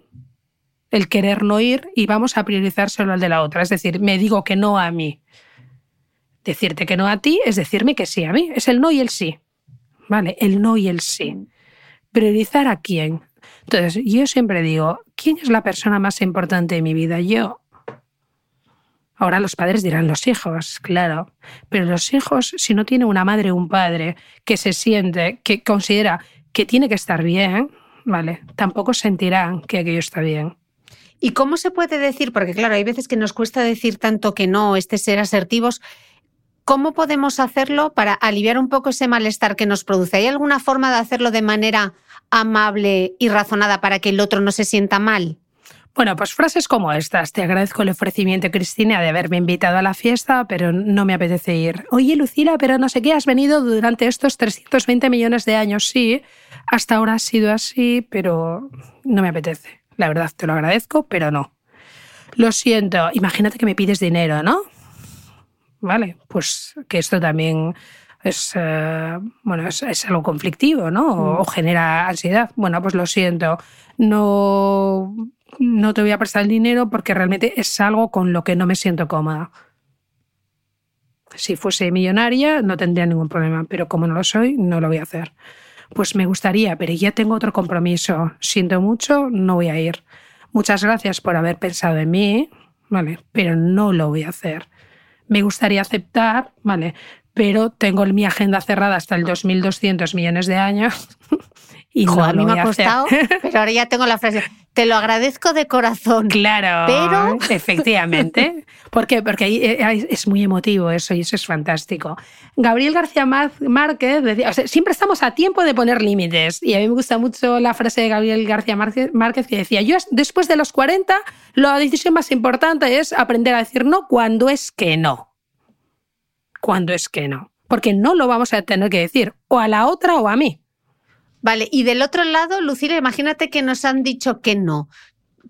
el querer no ir, y vamos a priorizar solo el de la otra. Es decir, me digo que no a mí. Decirte que no a ti es decirme que sí a mí. Es el no y el sí. ¿Vale? El no y el sí. Priorizar a quién. Entonces, yo siempre digo, ¿quién es la persona más importante de mi vida? Yo Ahora los padres dirán los hijos, claro, pero los hijos, si no tienen una madre o un padre que se siente, que considera que tiene que estar bien, ¿vale? Tampoco sentirán que aquello está bien. ¿Y cómo se puede decir? Porque claro, hay veces que nos cuesta decir tanto que no, este ser asertivos. ¿Cómo podemos hacerlo para aliviar un poco ese malestar que nos produce? ¿Hay alguna forma de hacerlo de manera amable y razonada para que el otro no se sienta mal? Bueno, pues frases como estas. Te agradezco el ofrecimiento, Cristina, de haberme invitado a la fiesta, pero no me apetece ir. Oye, Lucila, pero no sé qué, has venido durante estos 320 millones de años. Sí, hasta ahora ha sido así, pero no me apetece. La verdad, te lo agradezco, pero no. Lo siento, imagínate que me pides dinero, ¿no? Vale, pues que esto también es, eh, bueno, es, algo conflictivo, ¿no? o, genera ansiedad. Bueno, pues lo siento. No no te voy a prestar el dinero porque realmente es algo con lo que no me siento cómoda. Si fuese millonaria no tendría ningún problema, pero como no lo soy, no lo voy a hacer. Pues me gustaría, pero ya tengo otro compromiso. Siento mucho, no voy a ir. Muchas gracias por haber pensado en mí, ¿vale? Pero no lo voy a hacer. Me gustaría aceptar, ¿vale? Pero tengo mi agenda cerrada hasta el 2.200 millones de años y no a mí me ha costado, pero ahora ya tengo la frase. Te lo agradezco de corazón. Claro, pero efectivamente. ¿Por qué? Porque eh, es muy emotivo eso y eso es fantástico. Gabriel García Márquez decía, o sea, siempre estamos a tiempo de poner límites. Y a mí me gusta mucho la frase de Gabriel García Márquez que decía, yo después de los 40, la decisión más importante es aprender a decir no cuando es que no. Cuando es que no. Porque no lo vamos a tener que decir o a la otra o a mí. Vale, y del otro lado, Lucila, imagínate que nos han dicho que no.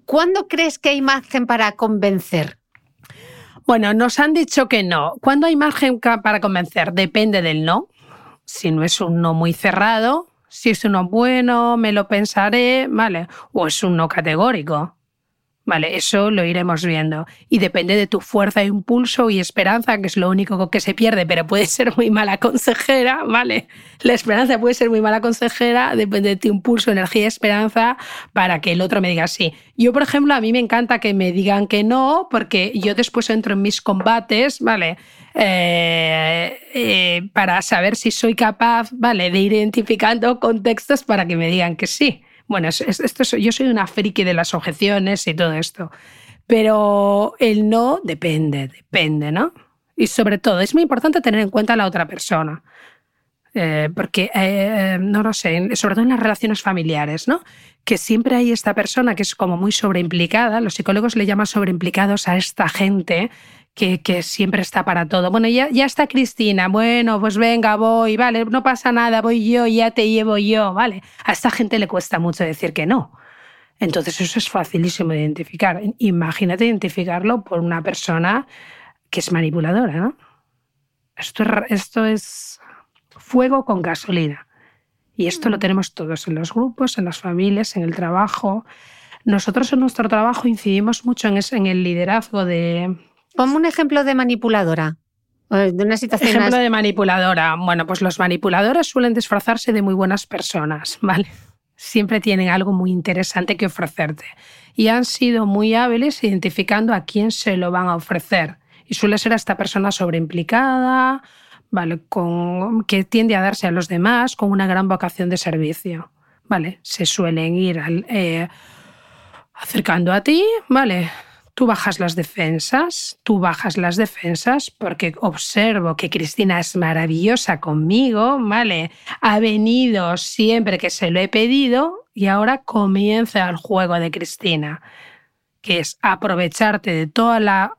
¿Cuándo crees que hay margen para convencer? Bueno, nos han dicho que no. ¿Cuándo hay margen para convencer? Depende del no. Si no es un no muy cerrado, si es un no bueno, me lo pensaré, ¿vale? O es un no categórico. Vale, eso lo iremos viendo. Y depende de tu fuerza, impulso y esperanza, que es lo único que se pierde, pero puede ser muy mala consejera, ¿vale? La esperanza puede ser muy mala consejera, depende de tu impulso, energía y esperanza para que el otro me diga sí. Yo, por ejemplo, a mí me encanta que me digan que no, porque yo después entro en mis combates, ¿vale? Eh, eh, para saber si soy capaz, ¿vale? De ir identificando contextos para que me digan que sí. Bueno, esto, yo soy una friki de las objeciones y todo esto. Pero el no depende, depende, ¿no? Y sobre todo, es muy importante tener en cuenta a la otra persona. Eh, porque, eh, no lo sé, sobre todo en las relaciones familiares, ¿no? Que siempre hay esta persona que es como muy sobreimplicada, los psicólogos le llaman sobreimplicados a esta gente que, que, siempre está para todo. Bueno, ya, ya está Cristina, bueno, pues venga, voy, vale, no pasa nada, voy yo, ya te llevo yo, vale. A esta gente le cuesta mucho decir que no. Entonces eso es facilísimo de identificar. Imagínate identificarlo por una persona que es manipuladora, ¿no? Esto, esto es fuego con gasolina. Y esto lo tenemos todos en los grupos, en las familias, en el trabajo. Nosotros en nuestro trabajo incidimos mucho en, en el liderazgo de, Ponme un ejemplo de manipuladora. De una situación Ejemplo de manipuladora. Bueno, pues los manipuladores suelen disfrazarse de muy buenas personas, ¿vale? Siempre tienen algo muy interesante que ofrecerte. Y han sido muy hábiles identificando a quién se lo van a ofrecer. Y suele ser a esta persona sobreimplicada, ¿vale? Con, que tiende a darse a los demás con una gran vocación de servicio. ¿Vale? Se suelen ir eh, acercando a ti, ¿vale? Tú bajas las defensas, tú bajas las defensas porque observo que Cristina es maravillosa conmigo, ¿vale? Ha venido siempre que se lo he pedido y ahora comienza el juego de Cristina, que es aprovecharte de toda la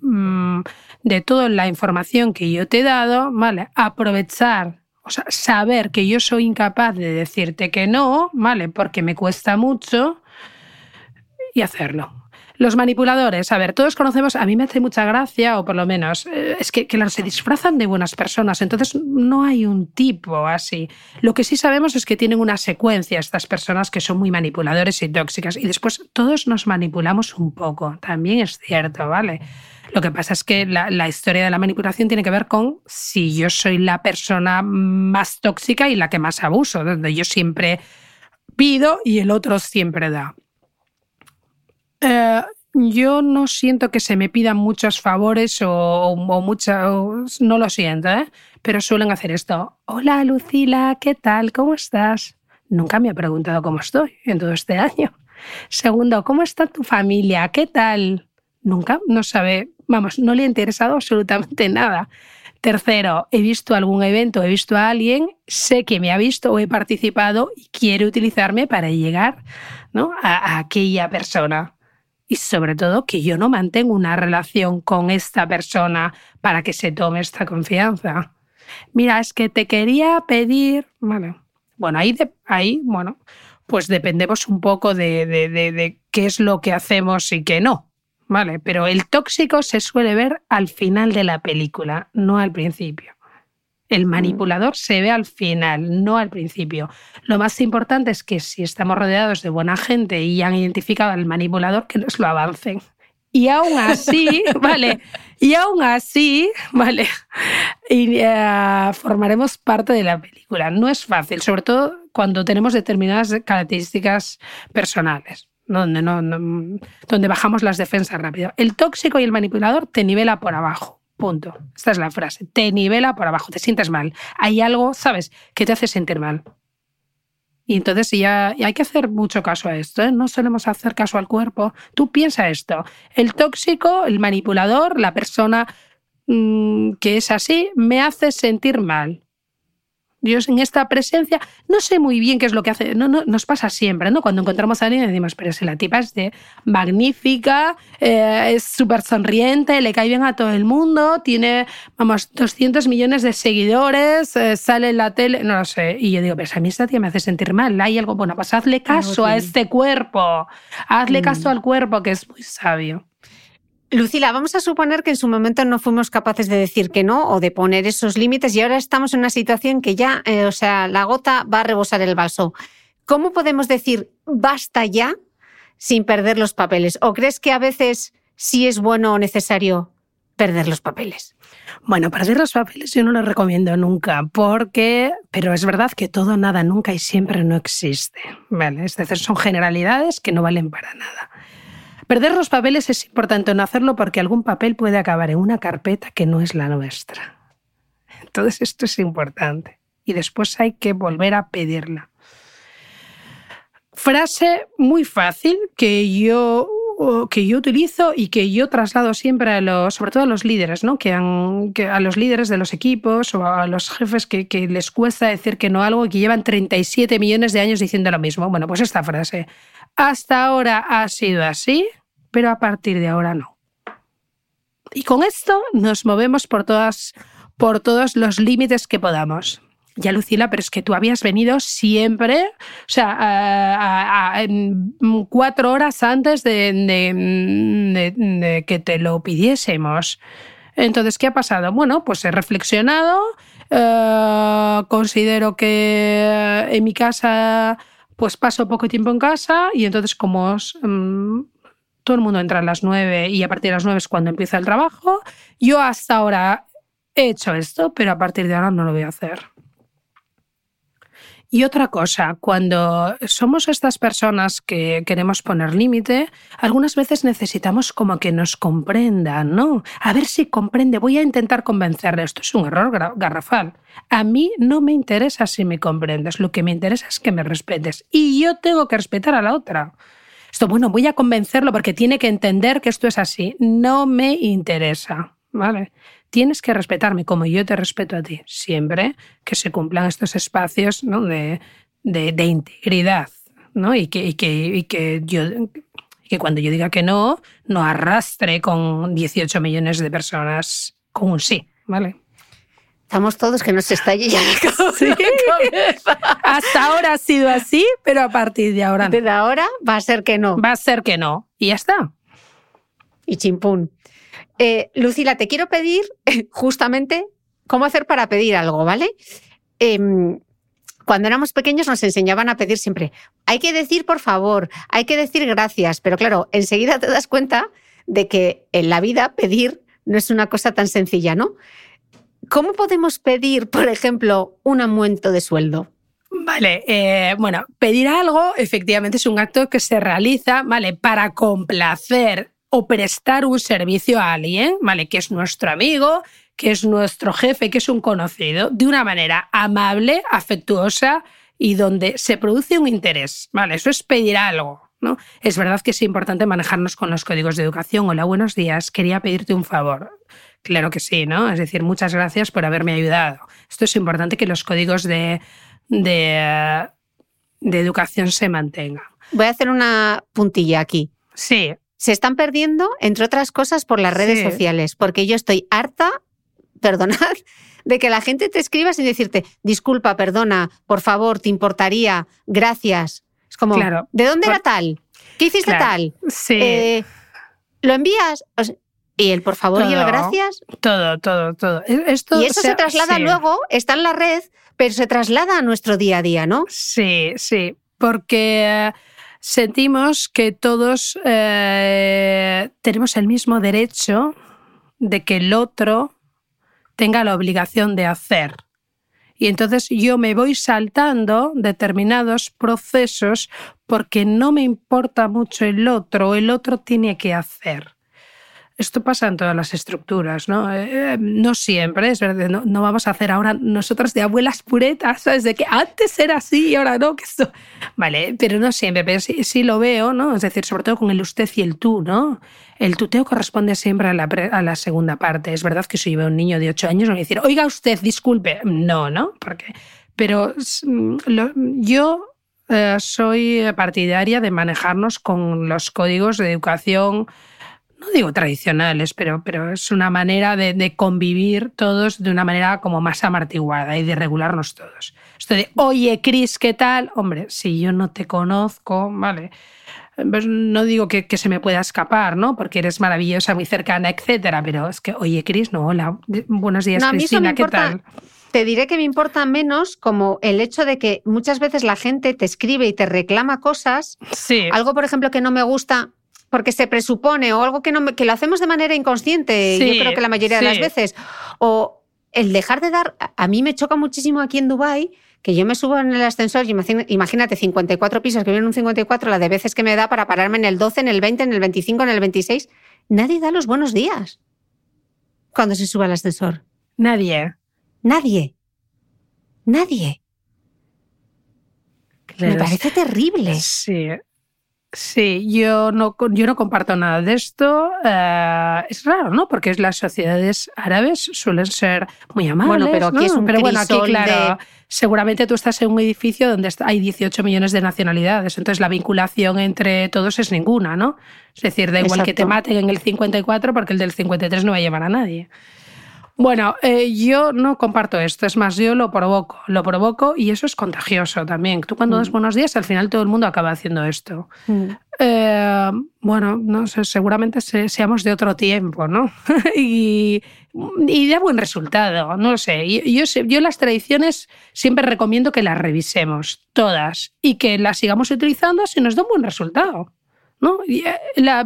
mm, de toda la información que yo te he dado, ¿vale? Aprovechar o sea, saber que yo soy incapaz de decirte que no, ¿vale? Porque me cuesta mucho y hacerlo. Los manipuladores, a ver, todos conocemos, a mí me hace mucha gracia, o por lo menos, eh, es que, que se disfrazan de buenas personas, entonces no hay un tipo así. Lo que sí sabemos es que tienen una secuencia estas personas que son muy manipuladores y tóxicas, y después todos nos manipulamos un poco, también es cierto, ¿vale? Lo que pasa es que la, historia de la manipulación tiene que ver con si yo soy la persona más tóxica y la que más abuso, donde yo siempre pido y el otro siempre da. Eh, yo no siento que se me pidan muchos favores o, muchos, no lo siento, ¿eh? pero suelen hacer esto. Hola Lucila, ¿qué tal? ¿Cómo estás? Nunca me ha preguntado cómo estoy en todo este año. Segundo, ¿cómo está tu familia? ¿Qué tal? Nunca, no sabe vamos, no le ha interesado absolutamente nada. Tercero, he visto algún evento, he visto a alguien, sé que me ha visto o he participado y quiere utilizarme para llegar ¿no? a, aquella persona. Y sobre todo que yo no mantengo una relación con esta persona para que se tome esta confianza. Mira, es que te quería pedir, bueno, bueno, ahí, ahí bueno, pues dependemos un poco de, de qué es lo que hacemos y qué no. Vale, pero el tóxico se suele ver al final de la película, no al principio. El manipulador se ve al final, no al principio. Lo más importante es que si estamos rodeados de buena gente y han identificado al manipulador, que nos lo avancen. Y aún así, vale, y aún así, vale, y, eh, formaremos parte de la película. No es fácil, sobre todo cuando tenemos determinadas características personales donde, no, donde bajamos las defensas rápido. El tóxico y el manipulador te nivela por abajo. Punto. Esta es la frase. Te nivela por abajo, te sientes mal. Hay algo, ¿sabes?, que te hace sentir mal. Y entonces ya hay que hacer mucho caso a esto, ¿eh? no solemos hacer caso al cuerpo. Tú piensa esto, el tóxico, el manipulador, la persona mm, que es así, me hace sentir mal. Dios en esta presencia, no sé muy bien qué es lo que hace, no, no, nos pasa siempre, ¿no? Cuando encontramos a alguien decimos, pero si la tipa es de magnífica, eh, es súper sonriente, le cae bien a todo el mundo, tiene, vamos, 200 millones de seguidores, eh, sale en la tele, no lo sé. Y yo digo, pero a mí esta tía me hace sentir mal, hay algo, bueno, pues hazle caso a este cuerpo, hazle caso mm. al cuerpo que es muy sabio. Lucila, vamos a suponer que en su momento no fuimos capaces de decir que no o de poner esos límites y ahora estamos en una situación que ya, eh, o sea, la gota va a rebosar el vaso. ¿Cómo podemos decir basta ya sin perder los papeles? ¿O crees que a veces sí es bueno o necesario perder los papeles? Bueno, perder los papeles yo no lo recomiendo nunca, porque, pero es verdad que todo, nada, nunca y siempre no existe. ¿vale? Es decir, son generalidades que no valen para nada. Perder los papeles es importante no hacerlo porque algún papel puede acabar en una carpeta que no es la nuestra. Entonces esto es importante. Y después hay que volver a pedirla. Frase muy fácil que yo que yo utilizo y que yo traslado siempre a los, sobre todo a los líderes, ¿no? que, a los líderes de los equipos o a los jefes que, que, les cuesta decir que no algo y que llevan 37 millones de años diciendo lo mismo. Bueno, pues esta frase. Hasta ahora ha sido así, pero a partir de ahora no. Y con esto nos movemos por, todas, por todos los límites que podamos. Ya, Lucila, pero es que tú habías venido siempre, o sea, cuatro horas antes de, que te lo pidiésemos. Entonces, ¿qué ha pasado? Bueno, pues he reflexionado, eh, considero que en mi casa, pues paso poco tiempo en casa y entonces como mm, todo el mundo entra a las nueve y a partir de las nueve es cuando empieza el trabajo. Yo hasta ahora he hecho esto, pero a partir de ahora no lo voy a hacer. Y otra cosa, cuando somos estas personas que queremos poner límite, algunas veces necesitamos como que nos comprendan, ¿no? A ver si comprende, voy a intentar convencerle. Esto es un error garrafal. A mí no me interesa si me comprendes, lo que me interesa es que me respetes. Y yo tengo que respetar a la otra. Esto, bueno, voy a convencerlo porque tiene que entender que esto es así. No me interesa, ¿vale? Tienes que respetarme como yo te respeto a ti, siempre que se cumplan estos espacios ¿no? de, de, integridad, ¿no? Y que, y que, y que yo que cuando yo diga que no, no arrastre con 18 millones de personas con un sí, ¿vale? Estamos todos que nos está ya sí. Hasta ahora ha sido así, pero a partir de ahora. Desde ahora va a ser que no. Va a ser que no. Y ya está. Y chimpún. Eh, Lucila, te quiero pedir justamente cómo hacer para pedir algo, ¿vale? Em, cuando éramos pequeños nos enseñaban a pedir siempre, hay que decir por favor, hay que decir gracias, pero claro, enseguida te das cuenta de que en la vida pedir no es una cosa tan sencilla, ¿no? ¿Cómo podemos pedir, por ejemplo, un aumento de sueldo? Vale, eh, bueno, pedir algo efectivamente es un acto que se realiza, ¿vale? Para complacer o prestar un servicio a alguien, ¿vale? Que es nuestro amigo, que es nuestro jefe, que es un conocido, de una manera amable, afectuosa y donde se produce un interés, ¿vale? Eso es pedir algo, ¿no? Es verdad que es importante manejarnos con los códigos de educación. Hola, buenos días, quería pedirte un favor. Claro que sí, ¿no? Es decir, muchas gracias por haberme ayudado. Esto es importante que los códigos de, de, educación se mantengan. Voy a hacer una puntilla aquí. Sí. Se están perdiendo, entre otras cosas, por las redes sociales, porque yo estoy harta, perdonad, de que la gente te escriba sin decirte, disculpa, perdona, por favor, te importaría, gracias. Es como, claro. ¿de dónde era tal? ¿Qué hiciste tal? Sí. Eh, ¿Lo envías? Y el por favor y el gracias. Todo, todo, todo. E, esto, y eso se, traslada luego, está en la red, pero se traslada a nuestro día a día, ¿no? Sí, sí, porque sentimos que todos eh, tenemos el mismo derecho de que el otro tenga la obligación de hacer. Y entonces yo me voy saltando determinados procesos porque no me importa mucho el otro, el otro tiene que hacer. Esto pasa en todas las estructuras, ¿no? Eh, no siempre, es verdad, no, vamos a hacer ahora nosotras de abuelas puretas, ¿sabes? De que antes era así y ahora no, que esto... Vale, pero no siempre, pero sí, lo veo, ¿no? Es decir, sobre todo con el usted y el tú, ¿no? El tuteo corresponde siempre a la, a la segunda parte. Es verdad que si yo veo un niño de 8 años, no voy a decir, oiga usted, disculpe. No, ¿no? Porque... Pero mm, yo eh, soy partidaria de manejarnos con los códigos de educación no digo tradicionales, pero, pero es una manera de, convivir todos de una manera como más amartiguada y de regularnos todos. Esto de, oye, Cris, ¿qué tal? Hombre, si yo no te conozco, vale. Pues no digo que, se me pueda escapar, ¿no? Porque eres maravillosa, muy cercana, etcétera, pero es que, oye, Cris, no, hola, buenos días, Cristina, ¿qué tal? Te diré que me importa menos como el hecho de que muchas veces la gente te escribe y te reclama cosas. Sí. Algo, por ejemplo, que no me gusta, porque se presupone o algo que, no, que lo hacemos de manera inconsciente, yo creo que la mayoría de las veces. O el dejar de dar, a mí me choca muchísimo aquí en Dubai que yo me subo en el ascensor y imagínate 54 pisos, que vienen un 54, la de veces que me da para pararme en el 12, en el 20, en el 25, en el 26. Nadie da los buenos días cuando se sube al ascensor. Nadie. Nadie. Nadie. Me parece terrible. Sí. Sí, yo no, yo no comparto nada de esto. Eh, es raro, ¿no? Porque las sociedades árabes suelen ser muy amables. Bueno, pero aquí es un Pero bueno, aquí, claro, seguramente tú estás en un edificio donde hay 18 millones de nacionalidades, entonces la vinculación entre todos es ninguna, ¿no? Es decir, da igual que te maten en el 54 porque el del 53 no va a llevar a nadie. Bueno, eh, yo no comparto esto, es más, yo lo provoco, lo provoco y eso es contagioso también. Tú cuando das mm. buenos días, al final todo el mundo acaba haciendo esto. Mm. Eh, bueno, no sé, seguramente seamos de otro tiempo, ¿no? y, y da buen resultado, no lo sé. Yo, yo las tradiciones siempre recomiendo que las revisemos, todas, y que las sigamos utilizando si nos da un buen resultado. ¿No? Y, eh,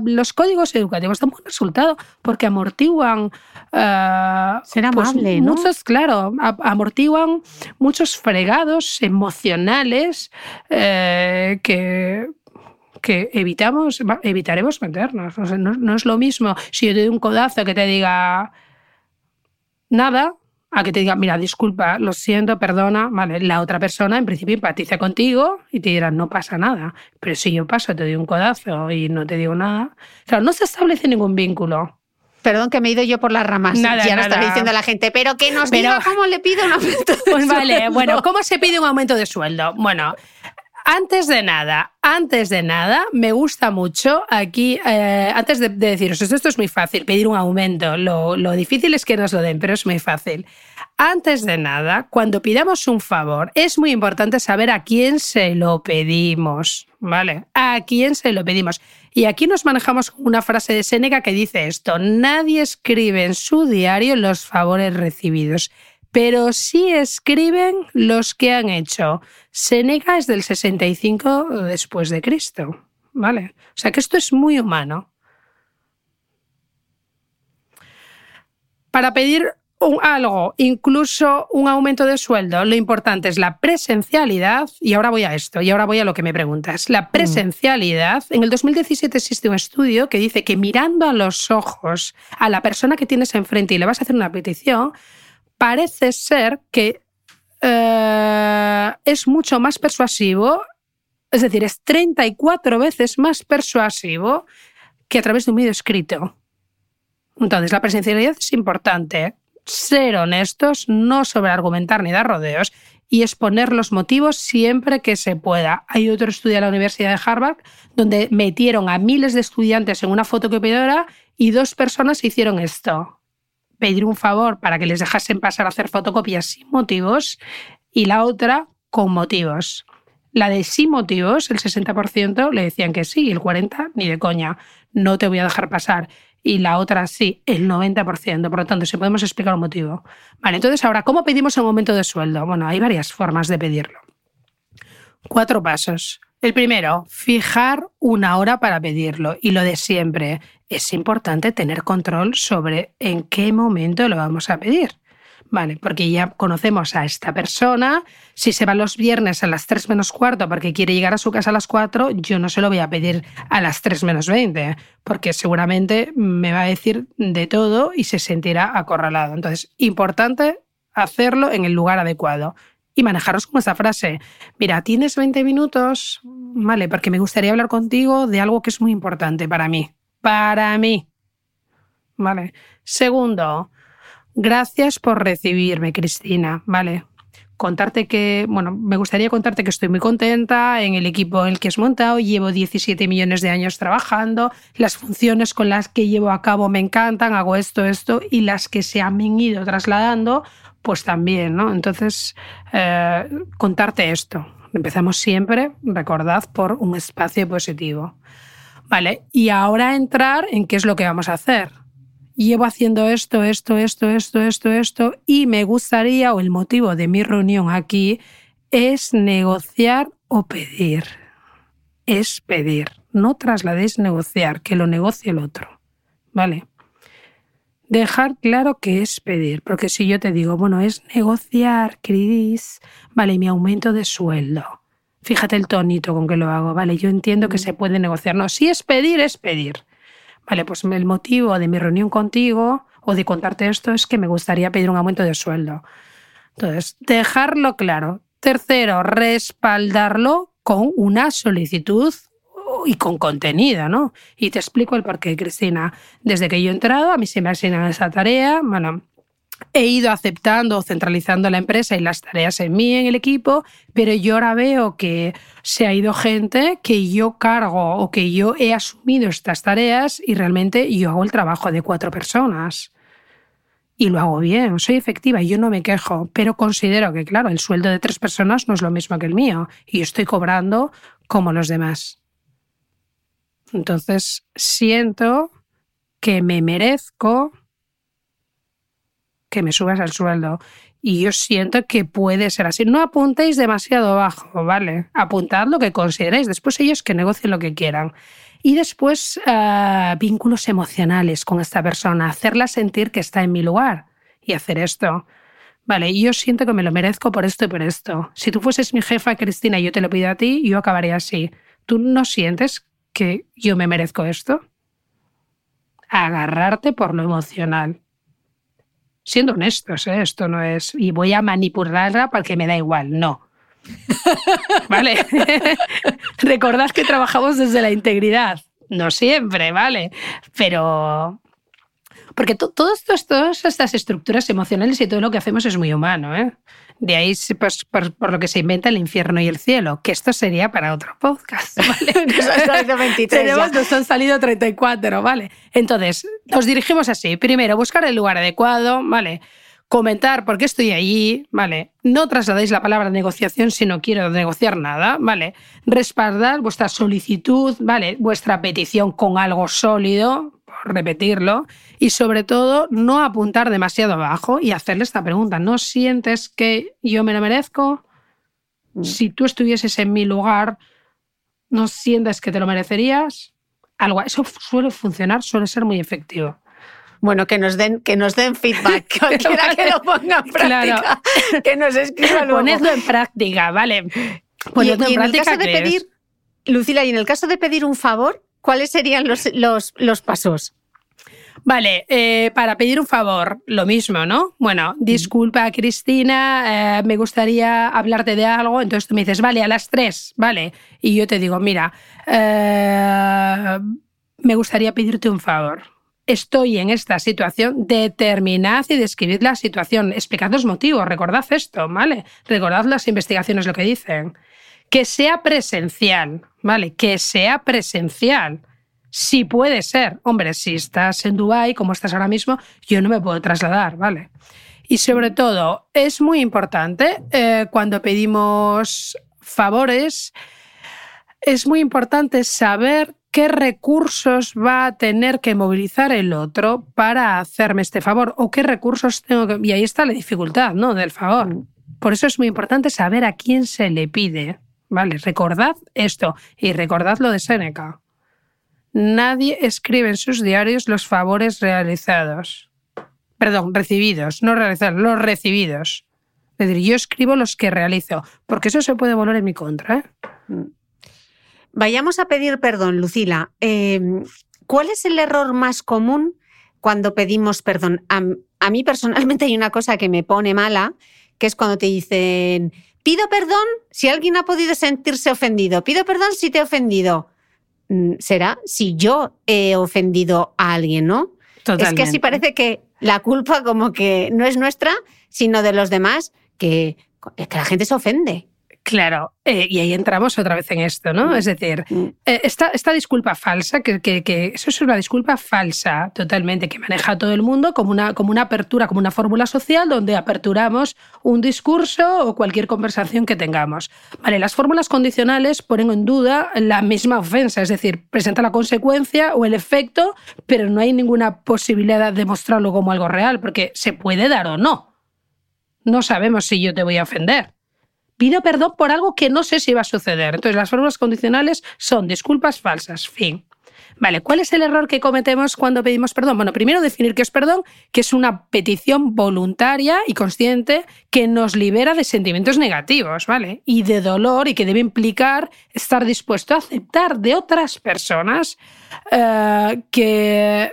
los códigos educativos dan buen resultado porque amortiguan. Uh, Ser pues, ¿no? Muchos, claro, amortiguan muchos fregados emocionales eh, que que evitamos, evitaremos meternos. no, no, es lo mismo si yo te doy un codazo que te diga nada, a que te diga, mira, disculpa, lo siento, perdona, vale, la otra persona en principio empatiza contigo y te dirá, no pasa nada. Pero si yo paso, te doy un codazo y no te digo nada, claro, no se establece ningún vínculo. Perdón que me he ido yo por las ramas. Nada, ya no está diciendo a la gente, pero que nos Pero- diga cómo le pido un aumento. de Pues vale, sueldo. bueno, ¿cómo se pide un aumento de sueldo? Bueno, antes de nada, antes de nada, me gusta mucho aquí, eh, antes de, de deciros esto, esto es muy fácil, pedir un aumento. Lo, lo difícil es que nos lo den, pero es muy fácil. Antes de nada, cuando pidamos un favor, es muy importante saber a quién se lo pedimos, ¿vale? A quién se lo pedimos. Y aquí nos manejamos una frase de Séneca que dice esto, nadie escribe en su diario los favores recibidos, pero sí escriben los que han hecho. Séneca es del 65 después de Cristo, ¿vale? O sea que esto es muy humano. Para pedir un algo, incluso un aumento de sueldo, lo importante es la presencialidad. Y ahora voy a esto, y ahora voy a lo que me preguntas. La presencialidad. En el 2017 existe un estudio que dice que mirando a los ojos a la persona que tienes enfrente y le vas a hacer una petición, parece ser que eh, es mucho más persuasivo, es decir, es 34 veces más persuasivo que a través de un vídeo escrito. Entonces, la presencialidad es importante. Ser honestos, no sobreargumentar ni dar rodeos y exponer los motivos siempre que se pueda. Hay otro estudio de la Universidad de Harvard donde metieron a miles de estudiantes en una fotocopiadora y dos personas hicieron esto. Pedir un favor para que les dejasen pasar a hacer fotocopias sin motivos y la otra con motivos. La de sin motivos, el 60% le decían que sí y el 40% ni de coña, no te voy a dejar pasar. Y la otra sí, el 90%. Por lo tanto, si podemos explicar un motivo. Vale, entonces ahora, ¿cómo pedimos un aumento de sueldo? Bueno, hay varias formas de pedirlo. Cuatro pasos. El primero, fijar una hora para pedirlo. Y lo de siempre, es importante tener control sobre en qué momento lo vamos a pedir. Vale, porque ya conocemos a esta persona. Si se va los viernes a las 3 menos cuarto porque quiere llegar a su casa a las 4, yo no se lo voy a pedir a las 3 menos 20, porque seguramente me va a decir de todo y se sentirá acorralado. Entonces, importante hacerlo en el lugar adecuado y manejaros con esta frase. Mira, tienes 20 minutos, vale, porque me gustaría hablar contigo de algo que es muy importante para mí. Para mí. Vale. Segundo, gracias por recibirme, Cristina. Vale. Contarte que, bueno, me gustaría contarte que estoy muy contenta en el equipo en el que has montado. Llevo 17 millones de años trabajando. Las funciones con las que llevo a cabo me encantan. Hago esto, esto. Y las que se han ido trasladando, pues también, ¿no? Entonces, eh, contarte esto. Empezamos siempre, recordad, por un espacio positivo. Vale, y ahora entrar en qué es lo que vamos a hacer. Llevo haciendo esto, esto, esto, esto, esto, esto, y me gustaría, o el motivo de mi reunión aquí, es negociar o pedir. Es pedir. No trasladéis negociar, que lo negocie el otro. ¿Vale? Dejar claro que es pedir, porque si yo te digo, bueno, es negociar, Cris, vale, mi aumento de sueldo. Fíjate el tonito con que lo hago, vale, yo entiendo que se puede negociar. No, si es pedir, es pedir. Vale, pues el motivo de mi reunión contigo o de contarte esto es que me gustaría pedir un aumento de sueldo. Entonces, dejarlo claro. Tercero, respaldarlo con una solicitud y con contenido, ¿no? Y te explico el porqué, Cristina. Desde que yo he entrado, a mí se me asignan esa tarea, bueno, he ido aceptando o centralizando la empresa y las tareas en mí, en el equipo, pero yo ahora veo que se ha ido gente que yo cargo o que yo he asumido estas tareas y realmente yo hago el trabajo de cuatro personas. Y lo hago bien, soy efectiva y yo no me quejo, pero considero que, claro, el sueldo de tres personas no es lo mismo que el mío y estoy cobrando como los demás. Entonces, siento que me merezco que me subas el sueldo. Y yo siento que puede ser así. No apuntéis demasiado bajo, ¿vale? Apuntad lo que consideréis. Después ellos que negocien lo que quieran. Y después uh, vínculos emocionales con esta persona. Hacerla sentir que está en mi lugar y hacer esto. Vale, yo siento que me lo merezco por esto y por esto. Si tú fueses mi jefa, Cristina, yo te lo pido a ti, yo acabaría así. ¿Tú no sientes que yo me merezco esto? Agarrarte por lo emocional Siendo honestos, ¿eh? esto no es. Y voy a manipularla porque me da igual, no. ¿Vale? Recordad que trabajamos desde la integridad. No siempre, ¿vale? Pero. Porque todas estas estructuras emocionales y todo lo que hacemos es muy humano, ¿eh? De ahí, pues, por, lo que se inventa el infierno y el cielo, que esto sería para otro podcast. ¿vale? Tenemos, nos han salido 34, ¿vale? Entonces, nos dirigimos así. Primero, buscar el lugar adecuado, ¿vale? Comentar por qué estoy allí, ¿vale? No trasladéis la palabra negociación si no quiero negociar nada, ¿vale? Respaldar vuestra solicitud, ¿vale? Vuestra petición con algo sólido, repetirlo y sobre todo no apuntar demasiado abajo y hacerle esta pregunta. ¿No sientes que yo me lo merezco? Mm. Si tú estuvieses en mi lugar, ¿no sientes que te lo merecerías? Algo, eso suele funcionar, suele ser muy efectivo. Bueno, que nos den, que nos den feedback, cualquiera que lo ponga en práctica, que nos escriba luego. Ponedlo en práctica, ¿vale? Ponedlo en, práctica, el caso de pedir, Lucila, y en el caso de pedir un favor, ¿cuáles serían los, los, los pasos? Vale, eh, para pedir un favor, lo mismo, ¿no? Bueno, disculpa, Cristina, eh, me gustaría hablarte de algo. Entonces tú me dices, vale, a las tres, vale. Y yo te digo, mira, eh, me gustaría pedirte un favor. Estoy en esta situación, determinad y describid la situación, explicad los motivos, recordad esto, ¿vale? Recordad las investigaciones lo que dicen. Que sea presencial, ¿vale? Que sea presencial. Sí puede ser. Hombre, si estás en Dubái, como estás ahora mismo, yo no me puedo trasladar, ¿vale? Y sobre todo, es muy importante eh, cuando pedimos favores, es muy importante saber qué recursos va a tener que movilizar el otro para hacerme este favor o qué recursos tengo que... Y ahí está la dificultad, ¿no? Del favor. Por eso es muy importante saber a quién se le pide, ¿vale? Recordad esto y recordad lo de Seneca. Nadie escribe en sus diarios los favores realizados. Perdón, recibidos, no realizados, los recibidos. Es decir, yo escribo los que realizo, porque eso se puede volver en mi contra. ¿eh? Mm. Vayamos a pedir perdón, Lucila. Em, ¿Cuál es el error más común cuando pedimos perdón? A, mí personalmente hay una cosa que me pone mala, que es cuando te dicen, pido perdón si alguien ha podido sentirse ofendido, pido perdón si te he ofendido. Mm, será si yo he ofendido a alguien, ¿no? Es que así parece que la culpa como que no es nuestra, sino de los demás, que, que la gente se ofende. Claro, eh, y ahí entramos otra vez en esto, ¿no? Mm. Es decir, mm. eh, esta, esta, disculpa falsa, que, que, eso es una disculpa falsa totalmente, que maneja todo el mundo como una, como una apertura, como una fórmula social donde aperturamos un discurso o cualquier conversación que tengamos. Vale, las fórmulas condicionales ponen en duda la misma ofensa, es decir, presenta la consecuencia o el efecto, pero no hay ninguna posibilidad de mostrarlo como algo real, porque se puede dar o no. No sabemos si yo te voy a ofender pido perdón por algo que no sé si va a suceder. Entonces, las fórmulas condicionales son disculpas falsas, fin. Vale, ¿cuál es el error que cometemos cuando pedimos perdón? Bueno, primero definir qué es perdón, que es una petición voluntaria y consciente que nos libera de sentimientos negativos, ¿vale? Y de dolor y que debe implicar estar dispuesto a aceptar de otras personas eh, que,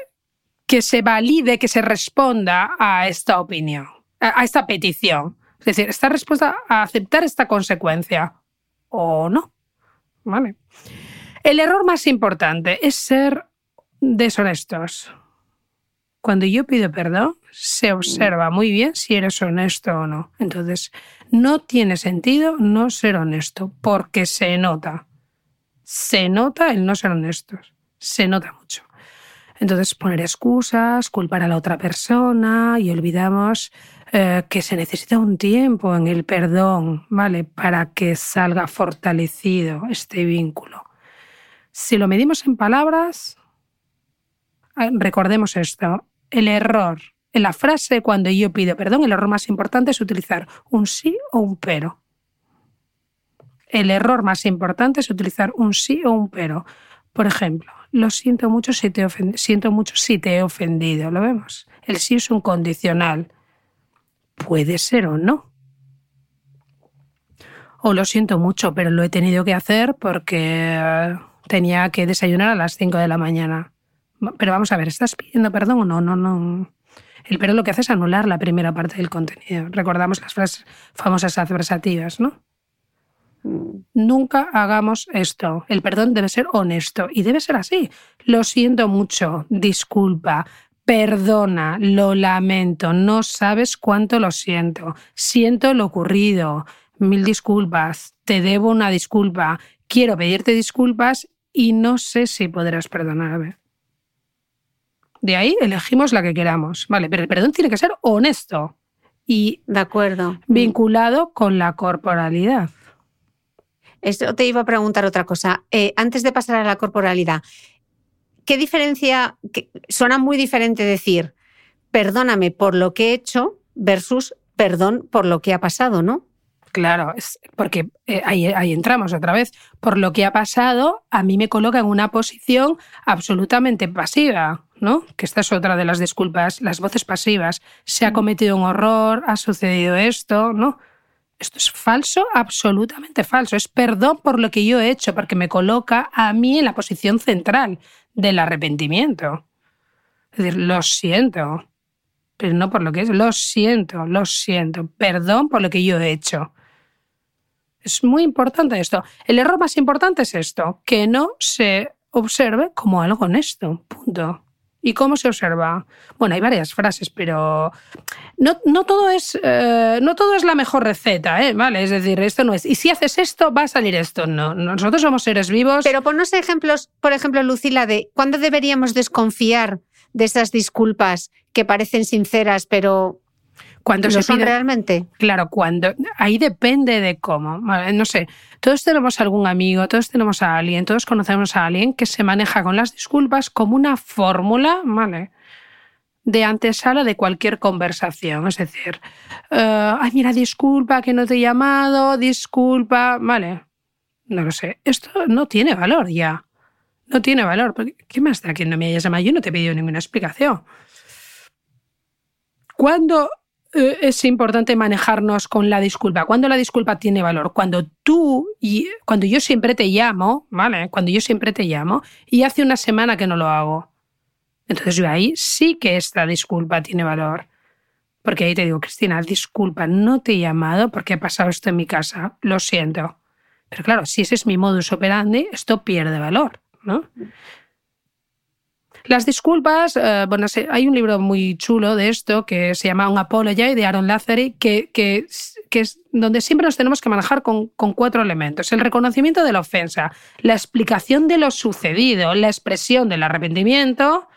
que se valide, que se responda a esta opinión, a esta petición. Es decir, ¿está dispuesta a aceptar esta consecuencia o no? ¿Vale? El error más importante es ser deshonestos. Cuando yo pido perdón, se observa muy bien si eres honesto o no. Entonces, no tiene sentido no ser honesto, porque se nota. Se nota el no ser honestos. Se nota mucho. Entonces, poner excusas, culpar a la otra persona y olvidamos eh, que se necesita un tiempo en el perdón, ¿vale? Para que salga fortalecido este vínculo. Si lo medimos en palabras, ah, recordemos esto, el error en la frase cuando yo pido perdón, el error más importante es utilizar un sí o un pero. El error más importante es utilizar un sí o un pero. Por ejemplo, lo siento mucho si te, siento mucho si te he ofendido. ¿Lo vemos? El sí es un condicional puede ser o no. O lo siento mucho, pero lo he tenido que hacer porque eh, tenía que desayunar a las 5 de la mañana. Pero vamos a ver, ¿estás pidiendo perdón o no? No, no. El pero lo que hace es anular la primera parte del contenido. Recordamos las frases famosas adversativas, ¿no? Nunca hagamos esto. El perdón debe ser honesto y debe ser así. Lo siento mucho, disculpa, perdona, lo lamento, no sabes cuánto lo siento, siento lo ocurrido, mil disculpas, te debo una disculpa, quiero pedirte disculpas y no sé si podrás perdonarme. De ahí elegimos la que queramos, ¿vale? Pero el perdón tiene que ser honesto y de acuerdo. vinculado con la corporalidad. Esto te iba a preguntar otra cosa. Eh, antes de pasar a la corporalidad, ¿qué diferencia? suena muy diferente decir perdóname por lo que he hecho versus perdón por lo que ha pasado, ¿no? Claro, es porque eh, ahí, ahí, entramos otra vez. Por lo que ha pasado, a mí me coloca en una posición absolutamente pasiva, ¿no? Que esta es otra de las disculpas, las voces pasivas. Se ha mm. cometido un horror, ha sucedido esto, ¿no? Esto es falso, absolutamente falso. Es perdón por lo que yo he hecho, porque me coloca a mí en la posición central del arrepentimiento. Es decir, lo siento, pero no por lo que es. Lo siento, lo siento. Perdón por lo que yo he hecho. Es muy importante esto. El error más importante es esto, que no se observe como algo honesto. Punto. ¿Y cómo se observa? Bueno, hay varias frases, pero no, no, todo, es, eh, no todo es la mejor receta, ¿eh? ¿vale? Es decir, esto no es. Y si haces esto, va a salir esto. No, nosotros somos seres vivos. Pero ponnos ejemplos, por ejemplo, Lucila, de cuándo deberíamos desconfiar de esas disculpas que parecen sinceras, pero cuando se son realmente? Claro, cuando. Ahí depende de cómo. No sé, todos tenemos algún amigo, todos tenemos a alguien, todos conocemos a alguien que se maneja con las disculpas como una fórmula, ¿vale? De antesala de cualquier conversación. Es decir, eh, ay, mira, disculpa que no te he llamado, disculpa, ¿vale? No lo sé. Esto no tiene valor ya. No tiene valor. ¿Qué más da que no me hayas llamado? Yo no te he pedido ninguna explicación. Cuando eh, es importante manejarnos con la disculpa. Cuando la disculpa tiene valor, cuando tú y cuando yo siempre te llamo, ¿vale? Cuando yo siempre te llamo y hace una semana que no lo hago. Entonces yo ahí sí que esta disculpa tiene valor. Porque ahí te digo, Cristina, disculpa, no te he llamado porque ha pasado esto en mi casa, lo siento. Pero claro, si ese es mi modus operandi, esto pierde valor, ¿no? Las disculpas, eh, bueno, hay un libro muy chulo de esto que se llama Un Apology de Aaron Lazary, que, es donde siempre nos tenemos que manejar con, con, cuatro elementos. El reconocimiento de la ofensa, la explicación de lo sucedido, la expresión del arrepentimiento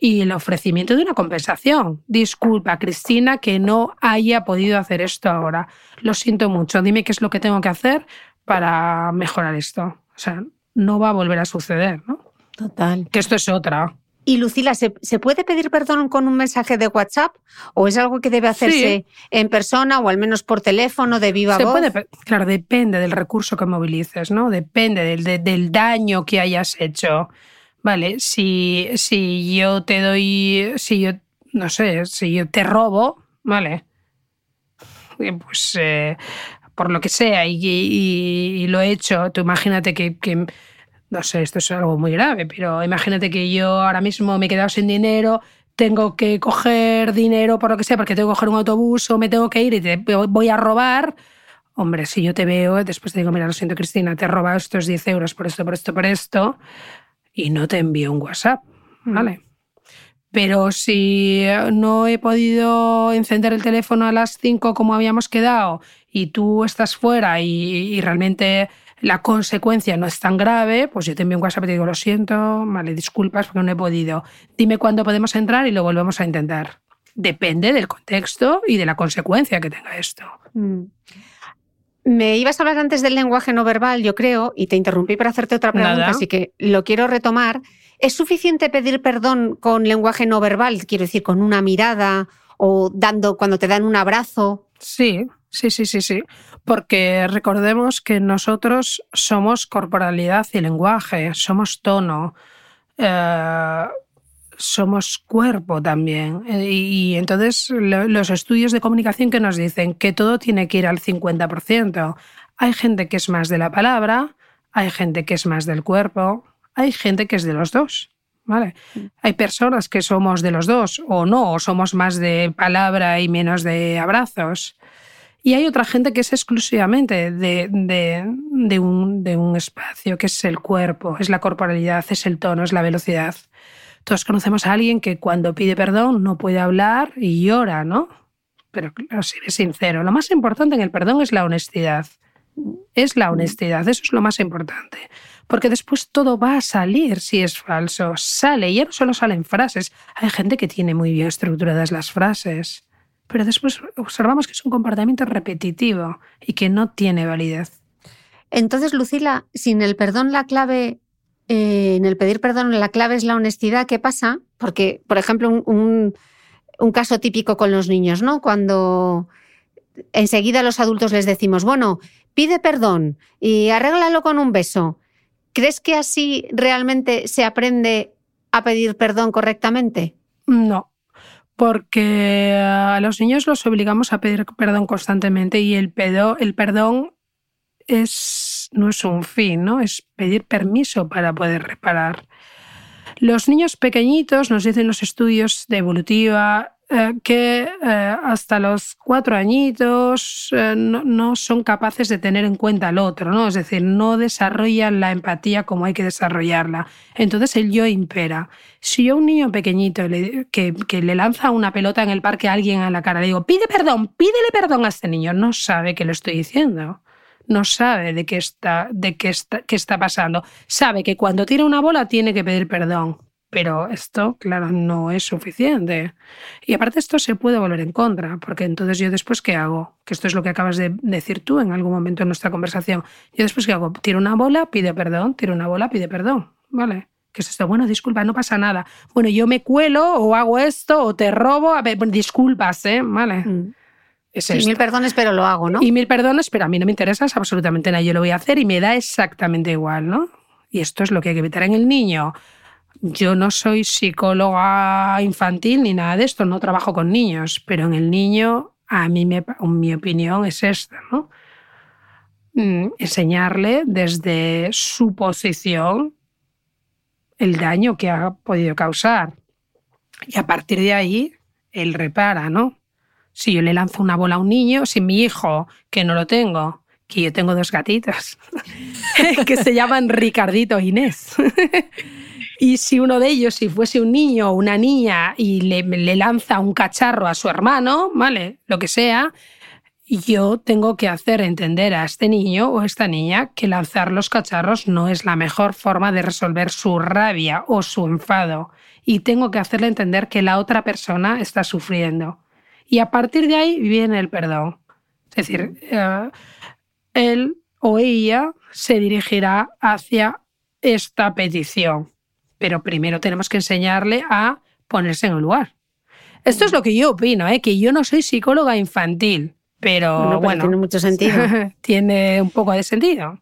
y el ofrecimiento de una compensación. Disculpa, Cristina, que no haya podido hacer esto ahora. Lo siento mucho. Dime qué es lo que tengo que hacer para mejorar esto. O sea, no va a volver a suceder, ¿no? Total. Que esto es otra. Y Lucila, ¿se, puede pedir perdón con un mensaje de WhatsApp? ¿O es algo que debe hacerse en persona o al menos por teléfono, de viva se voz? Puede, claro, depende del recurso que movilices, ¿no? Depende del, del daño que hayas hecho. Vale, si, si yo te doy, si yo, no sé, si yo te robo, vale, eh, pues eh, por lo que sea y, lo he hecho, tú imagínate que no sé, esto es algo muy grave, pero imagínate que yo ahora mismo me he quedado sin dinero, tengo que coger dinero por lo que sea, porque tengo que coger un autobús o me tengo que ir y te voy a robar. Hombre, si yo te veo, después te digo, mira, lo siento, Cristina, te he robado estos 10 euros por esto, por esto, por esto, y no te envío un WhatsApp, mm. ¿vale? Pero si no he podido encender el teléfono a las 5 como habíamos quedado y tú estás fuera y, y realmente la consecuencia no es tan grave, pues yo te envío un WhatsApp y te digo, lo siento, vale, disculpas porque no he podido. Dime cuándo podemos entrar y lo volvemos a intentar. Depende del contexto y de la consecuencia que tenga esto. Mm. Me ibas a hablar antes del lenguaje no verbal, yo creo, y te interrumpí para hacerte otra pregunta, así que lo quiero retomar. ¿Es suficiente pedir perdón con lenguaje no verbal? Quiero decir, con una mirada o dando cuando te dan un abrazo. Sí, sí, sí, sí, sí porque recordemos que nosotros somos corporalidad y lenguaje, somos tono, eh, somos cuerpo también. Y, entonces los estudios de comunicación que nos dicen que todo tiene que ir al 50%. Hay gente que es más de la palabra, hay gente que es más del cuerpo, hay gente que es de los dos. ¿vale? Hay personas que somos de los dos o no, o somos más de palabra y menos de abrazos. Y hay otra gente que es exclusivamente de, de, un, de un espacio, que es el cuerpo, es la corporalidad, es el tono, es la velocidad. Todos conocemos a alguien que cuando pide perdón no puede hablar y llora, ¿no? Pero claro, si es sincero, lo más importante en el perdón es la honestidad. Es la honestidad, eso es lo más importante. Porque después todo va a salir si es falso. Sale, y ya no solo salen frases. Hay gente que tiene muy bien estructuradas las frases pero después observamos que es un comportamiento repetitivo y que no tiene validez. Entonces, Lucila, sin el perdón la clave, eh, en el pedir perdón la clave es la honestidad, ¿qué pasa? Porque, por ejemplo, un, un caso típico con los niños, ¿no? Cuando enseguida los adultos les decimos, bueno, pide perdón y arréglalo con un beso. ¿Crees que así realmente se aprende a pedir perdón correctamente? No, porque a los niños los obligamos a pedir perdón constantemente y el, pedo, el perdón es, no es un fin, ¿no? es pedir permiso para poder reparar. Los niños pequeñitos, nos dicen los estudios de evolutiva, eh, que eh, hasta los cuatro añitos eh, no, son capaces de tener en cuenta al otro, ¿no? Es decir, no desarrollan la empatía como hay que desarrollarla. Entonces el yo impera. Si yo a un niño pequeñito que, le lanza una pelota en el parque a alguien a la cara, le digo, pide perdón, pídele perdón a este niño, no sabe que lo estoy diciendo no sabe de qué está, de qué está, qué está pasando. Sabe que cuando tira una bola tiene que pedir perdón, pero esto, claro, no es suficiente. Y aparte esto se puede volver en contra, porque entonces yo después, ¿qué hago? Que esto es lo que acabas de decir tú en algún momento en nuestra conversación. Yo después, ¿qué hago? Tiro una bola, pide perdón, tiro una bola, pide perdón. ¿Vale? ¿Qué es esto? Bueno, disculpa, no pasa nada. Bueno, yo me cuelo o hago esto o te robo. A ver, disculpas, ¿eh? ¿Vale? Mm. Es y mil perdones, pero lo hago, ¿no? Y mil perdones, pero a mí no me interesa absolutamente nada. Yo lo voy a hacer y me da exactamente igual, ¿no? Y esto es lo que hay que evitar en el niño. Yo no soy psicóloga infantil ni nada de esto, no trabajo con niños, pero en el niño, a mí me, mi opinión es esta, ¿no? Mm, enseñarle desde su posición el daño que ha podido causar. Y a partir de ahí, él repara, ¿no? Si yo le lanzo una bola a un niño, si mi hijo, que no lo tengo, que yo tengo dos gatitos, que se llaman Ricardito e Inés, y si uno de ellos, si fuese un niño o una niña y le, lanza un cacharro a su hermano, ¿vale? Lo que sea, yo tengo que hacer entender a este niño o esta niña que lanzar los cacharros no es la mejor forma de resolver su rabia o su enfado. Y tengo que hacerle entender que la otra persona está sufriendo. Y a partir de ahí viene el perdón. Es decir, eh, él o ella se dirigirá hacia esta petición pero primero tenemos que enseñarle a ponerse en un lugar. Esto es lo que yo opino, ¿eh? que yo no soy psicóloga infantil, pero bueno, tiene mucho sentido. tiene un poco de sentido.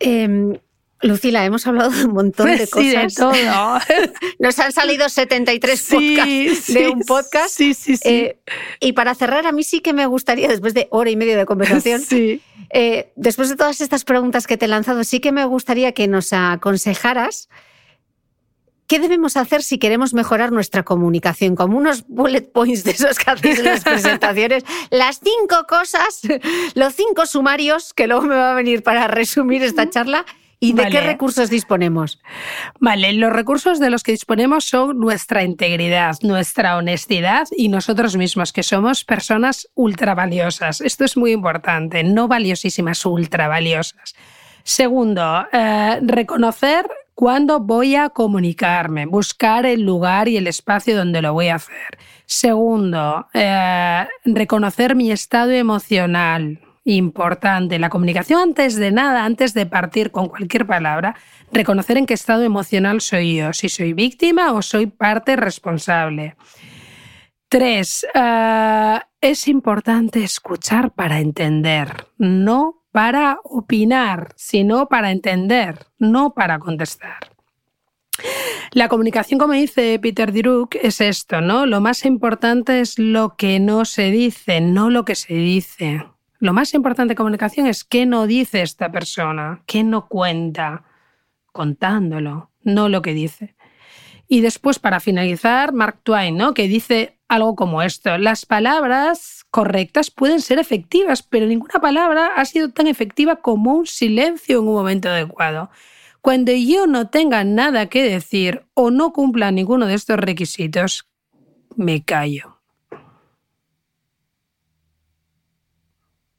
Em, Lucila, hemos hablado de un montón de cosas. Sí, de todo. Nos han salido 73 podcasts de un podcast. Sí, sí, sí. Eh, y para cerrar, a mí sí que me gustaría, después de hora y media de conversación, eh, después de todas estas preguntas que te he lanzado, sí que me gustaría que nos aconsejaras ¿Qué debemos hacer si queremos mejorar nuestra comunicación? Como unos bullet points de esos que hacéis en las presentaciones. Las cinco cosas, los cinco sumarios que luego me va a venir para resumir esta charla. ¿Y de qué recursos disponemos? Vale, los recursos de los que disponemos son nuestra integridad, nuestra honestidad y nosotros mismos, que somos personas ultra valiosas. Esto es muy importante, no valiosísimas, ultra valiosas. Segundo, eh, reconocer cuándo voy a comunicarme, buscar el lugar y el espacio donde lo voy a hacer. Segundo, eh, reconocer mi estado emocional. Importante, la comunicación antes de nada, antes de partir con cualquier palabra, reconocer en qué estado emocional soy yo, si soy víctima o soy parte responsable. Tres, eh, es importante escuchar para entender, no para opinar, sino para entender, no para contestar. La comunicación, como dice Peter Druck, es esto, ¿no? Lo más importante es lo que no se dice, no lo que se dice. Lo más importante de comunicación es qué no dice esta persona, qué no cuenta, contándolo, no lo que dice. Y después, para finalizar, Mark Twain, ¿no? que dice algo como esto, las palabras correctas pueden ser efectivas, pero ninguna palabra ha sido tan efectiva como un silencio en un momento adecuado. Cuando yo no tenga nada que decir o no cumpla ninguno de estos requisitos, me callo.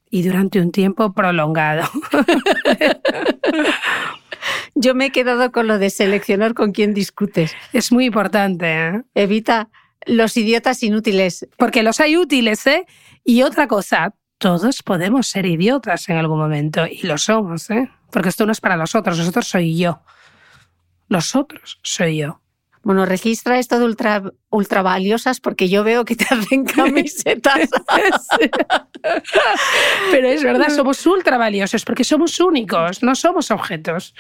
Y durante un tiempo prolongado. Yo me he quedado con lo de seleccionar con quién discutes. Es muy importante. ¿eh? Evita los idiotas inútiles. Porque los hay útiles, ¿eh? Y otra cosa, todos podemos ser idiotas en algún momento y lo somos, ¿eh? Porque esto no es para los otros, los otros soy yo. Los otros soy yo. Bueno, registra esto de ultra, ultra valiosas porque yo veo que te hacen camisetas. Pero es verdad, somos ultra valiosos porque somos únicos, no somos objetos.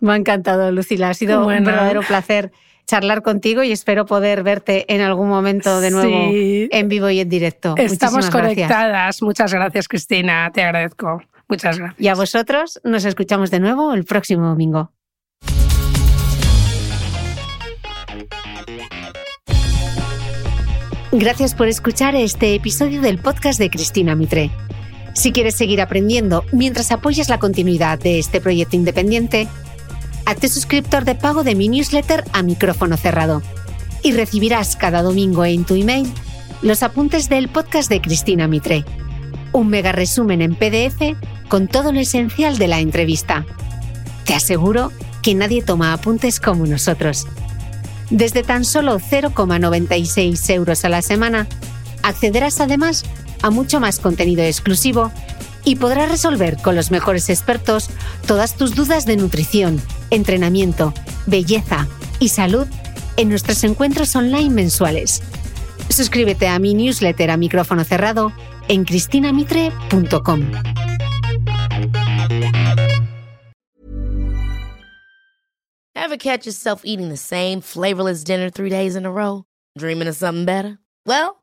Me ha encantado, Lucila. Ha sido un verdadero placer charlar contigo y espero poder verte en algún momento de nuevo en vivo y en directo. Estamos conectadas. Muchas gracias, Cristina. Te agradezco. Muchas gracias. Y a vosotros nos escuchamos de nuevo el próximo domingo. Gracias por escuchar este episodio del podcast de Cristina Mitre. Si quieres seguir aprendiendo mientras apoyas la continuidad de este proyecto independiente, hazte suscriptor de pago de mi newsletter a micrófono cerrado y recibirás cada domingo en tu email los apuntes del podcast de Cristina Mitre. Un mega resumen en PDF con todo lo esencial de la entrevista. Te aseguro que nadie toma apuntes como nosotros. Desde tan solo 0,96 euros a la semana, accederás además a mucho más contenido exclusivo y podrás resolver con los mejores expertos todas tus dudas de nutrición, entrenamiento, belleza y salud en nuestros encuentros online mensuales. Suscríbete a mi newsletter a micrófono cerrado en cristinamitre.com. Ever catch yourself eating the same flavorless dinner three days in a row? Dreaming of something better? Well,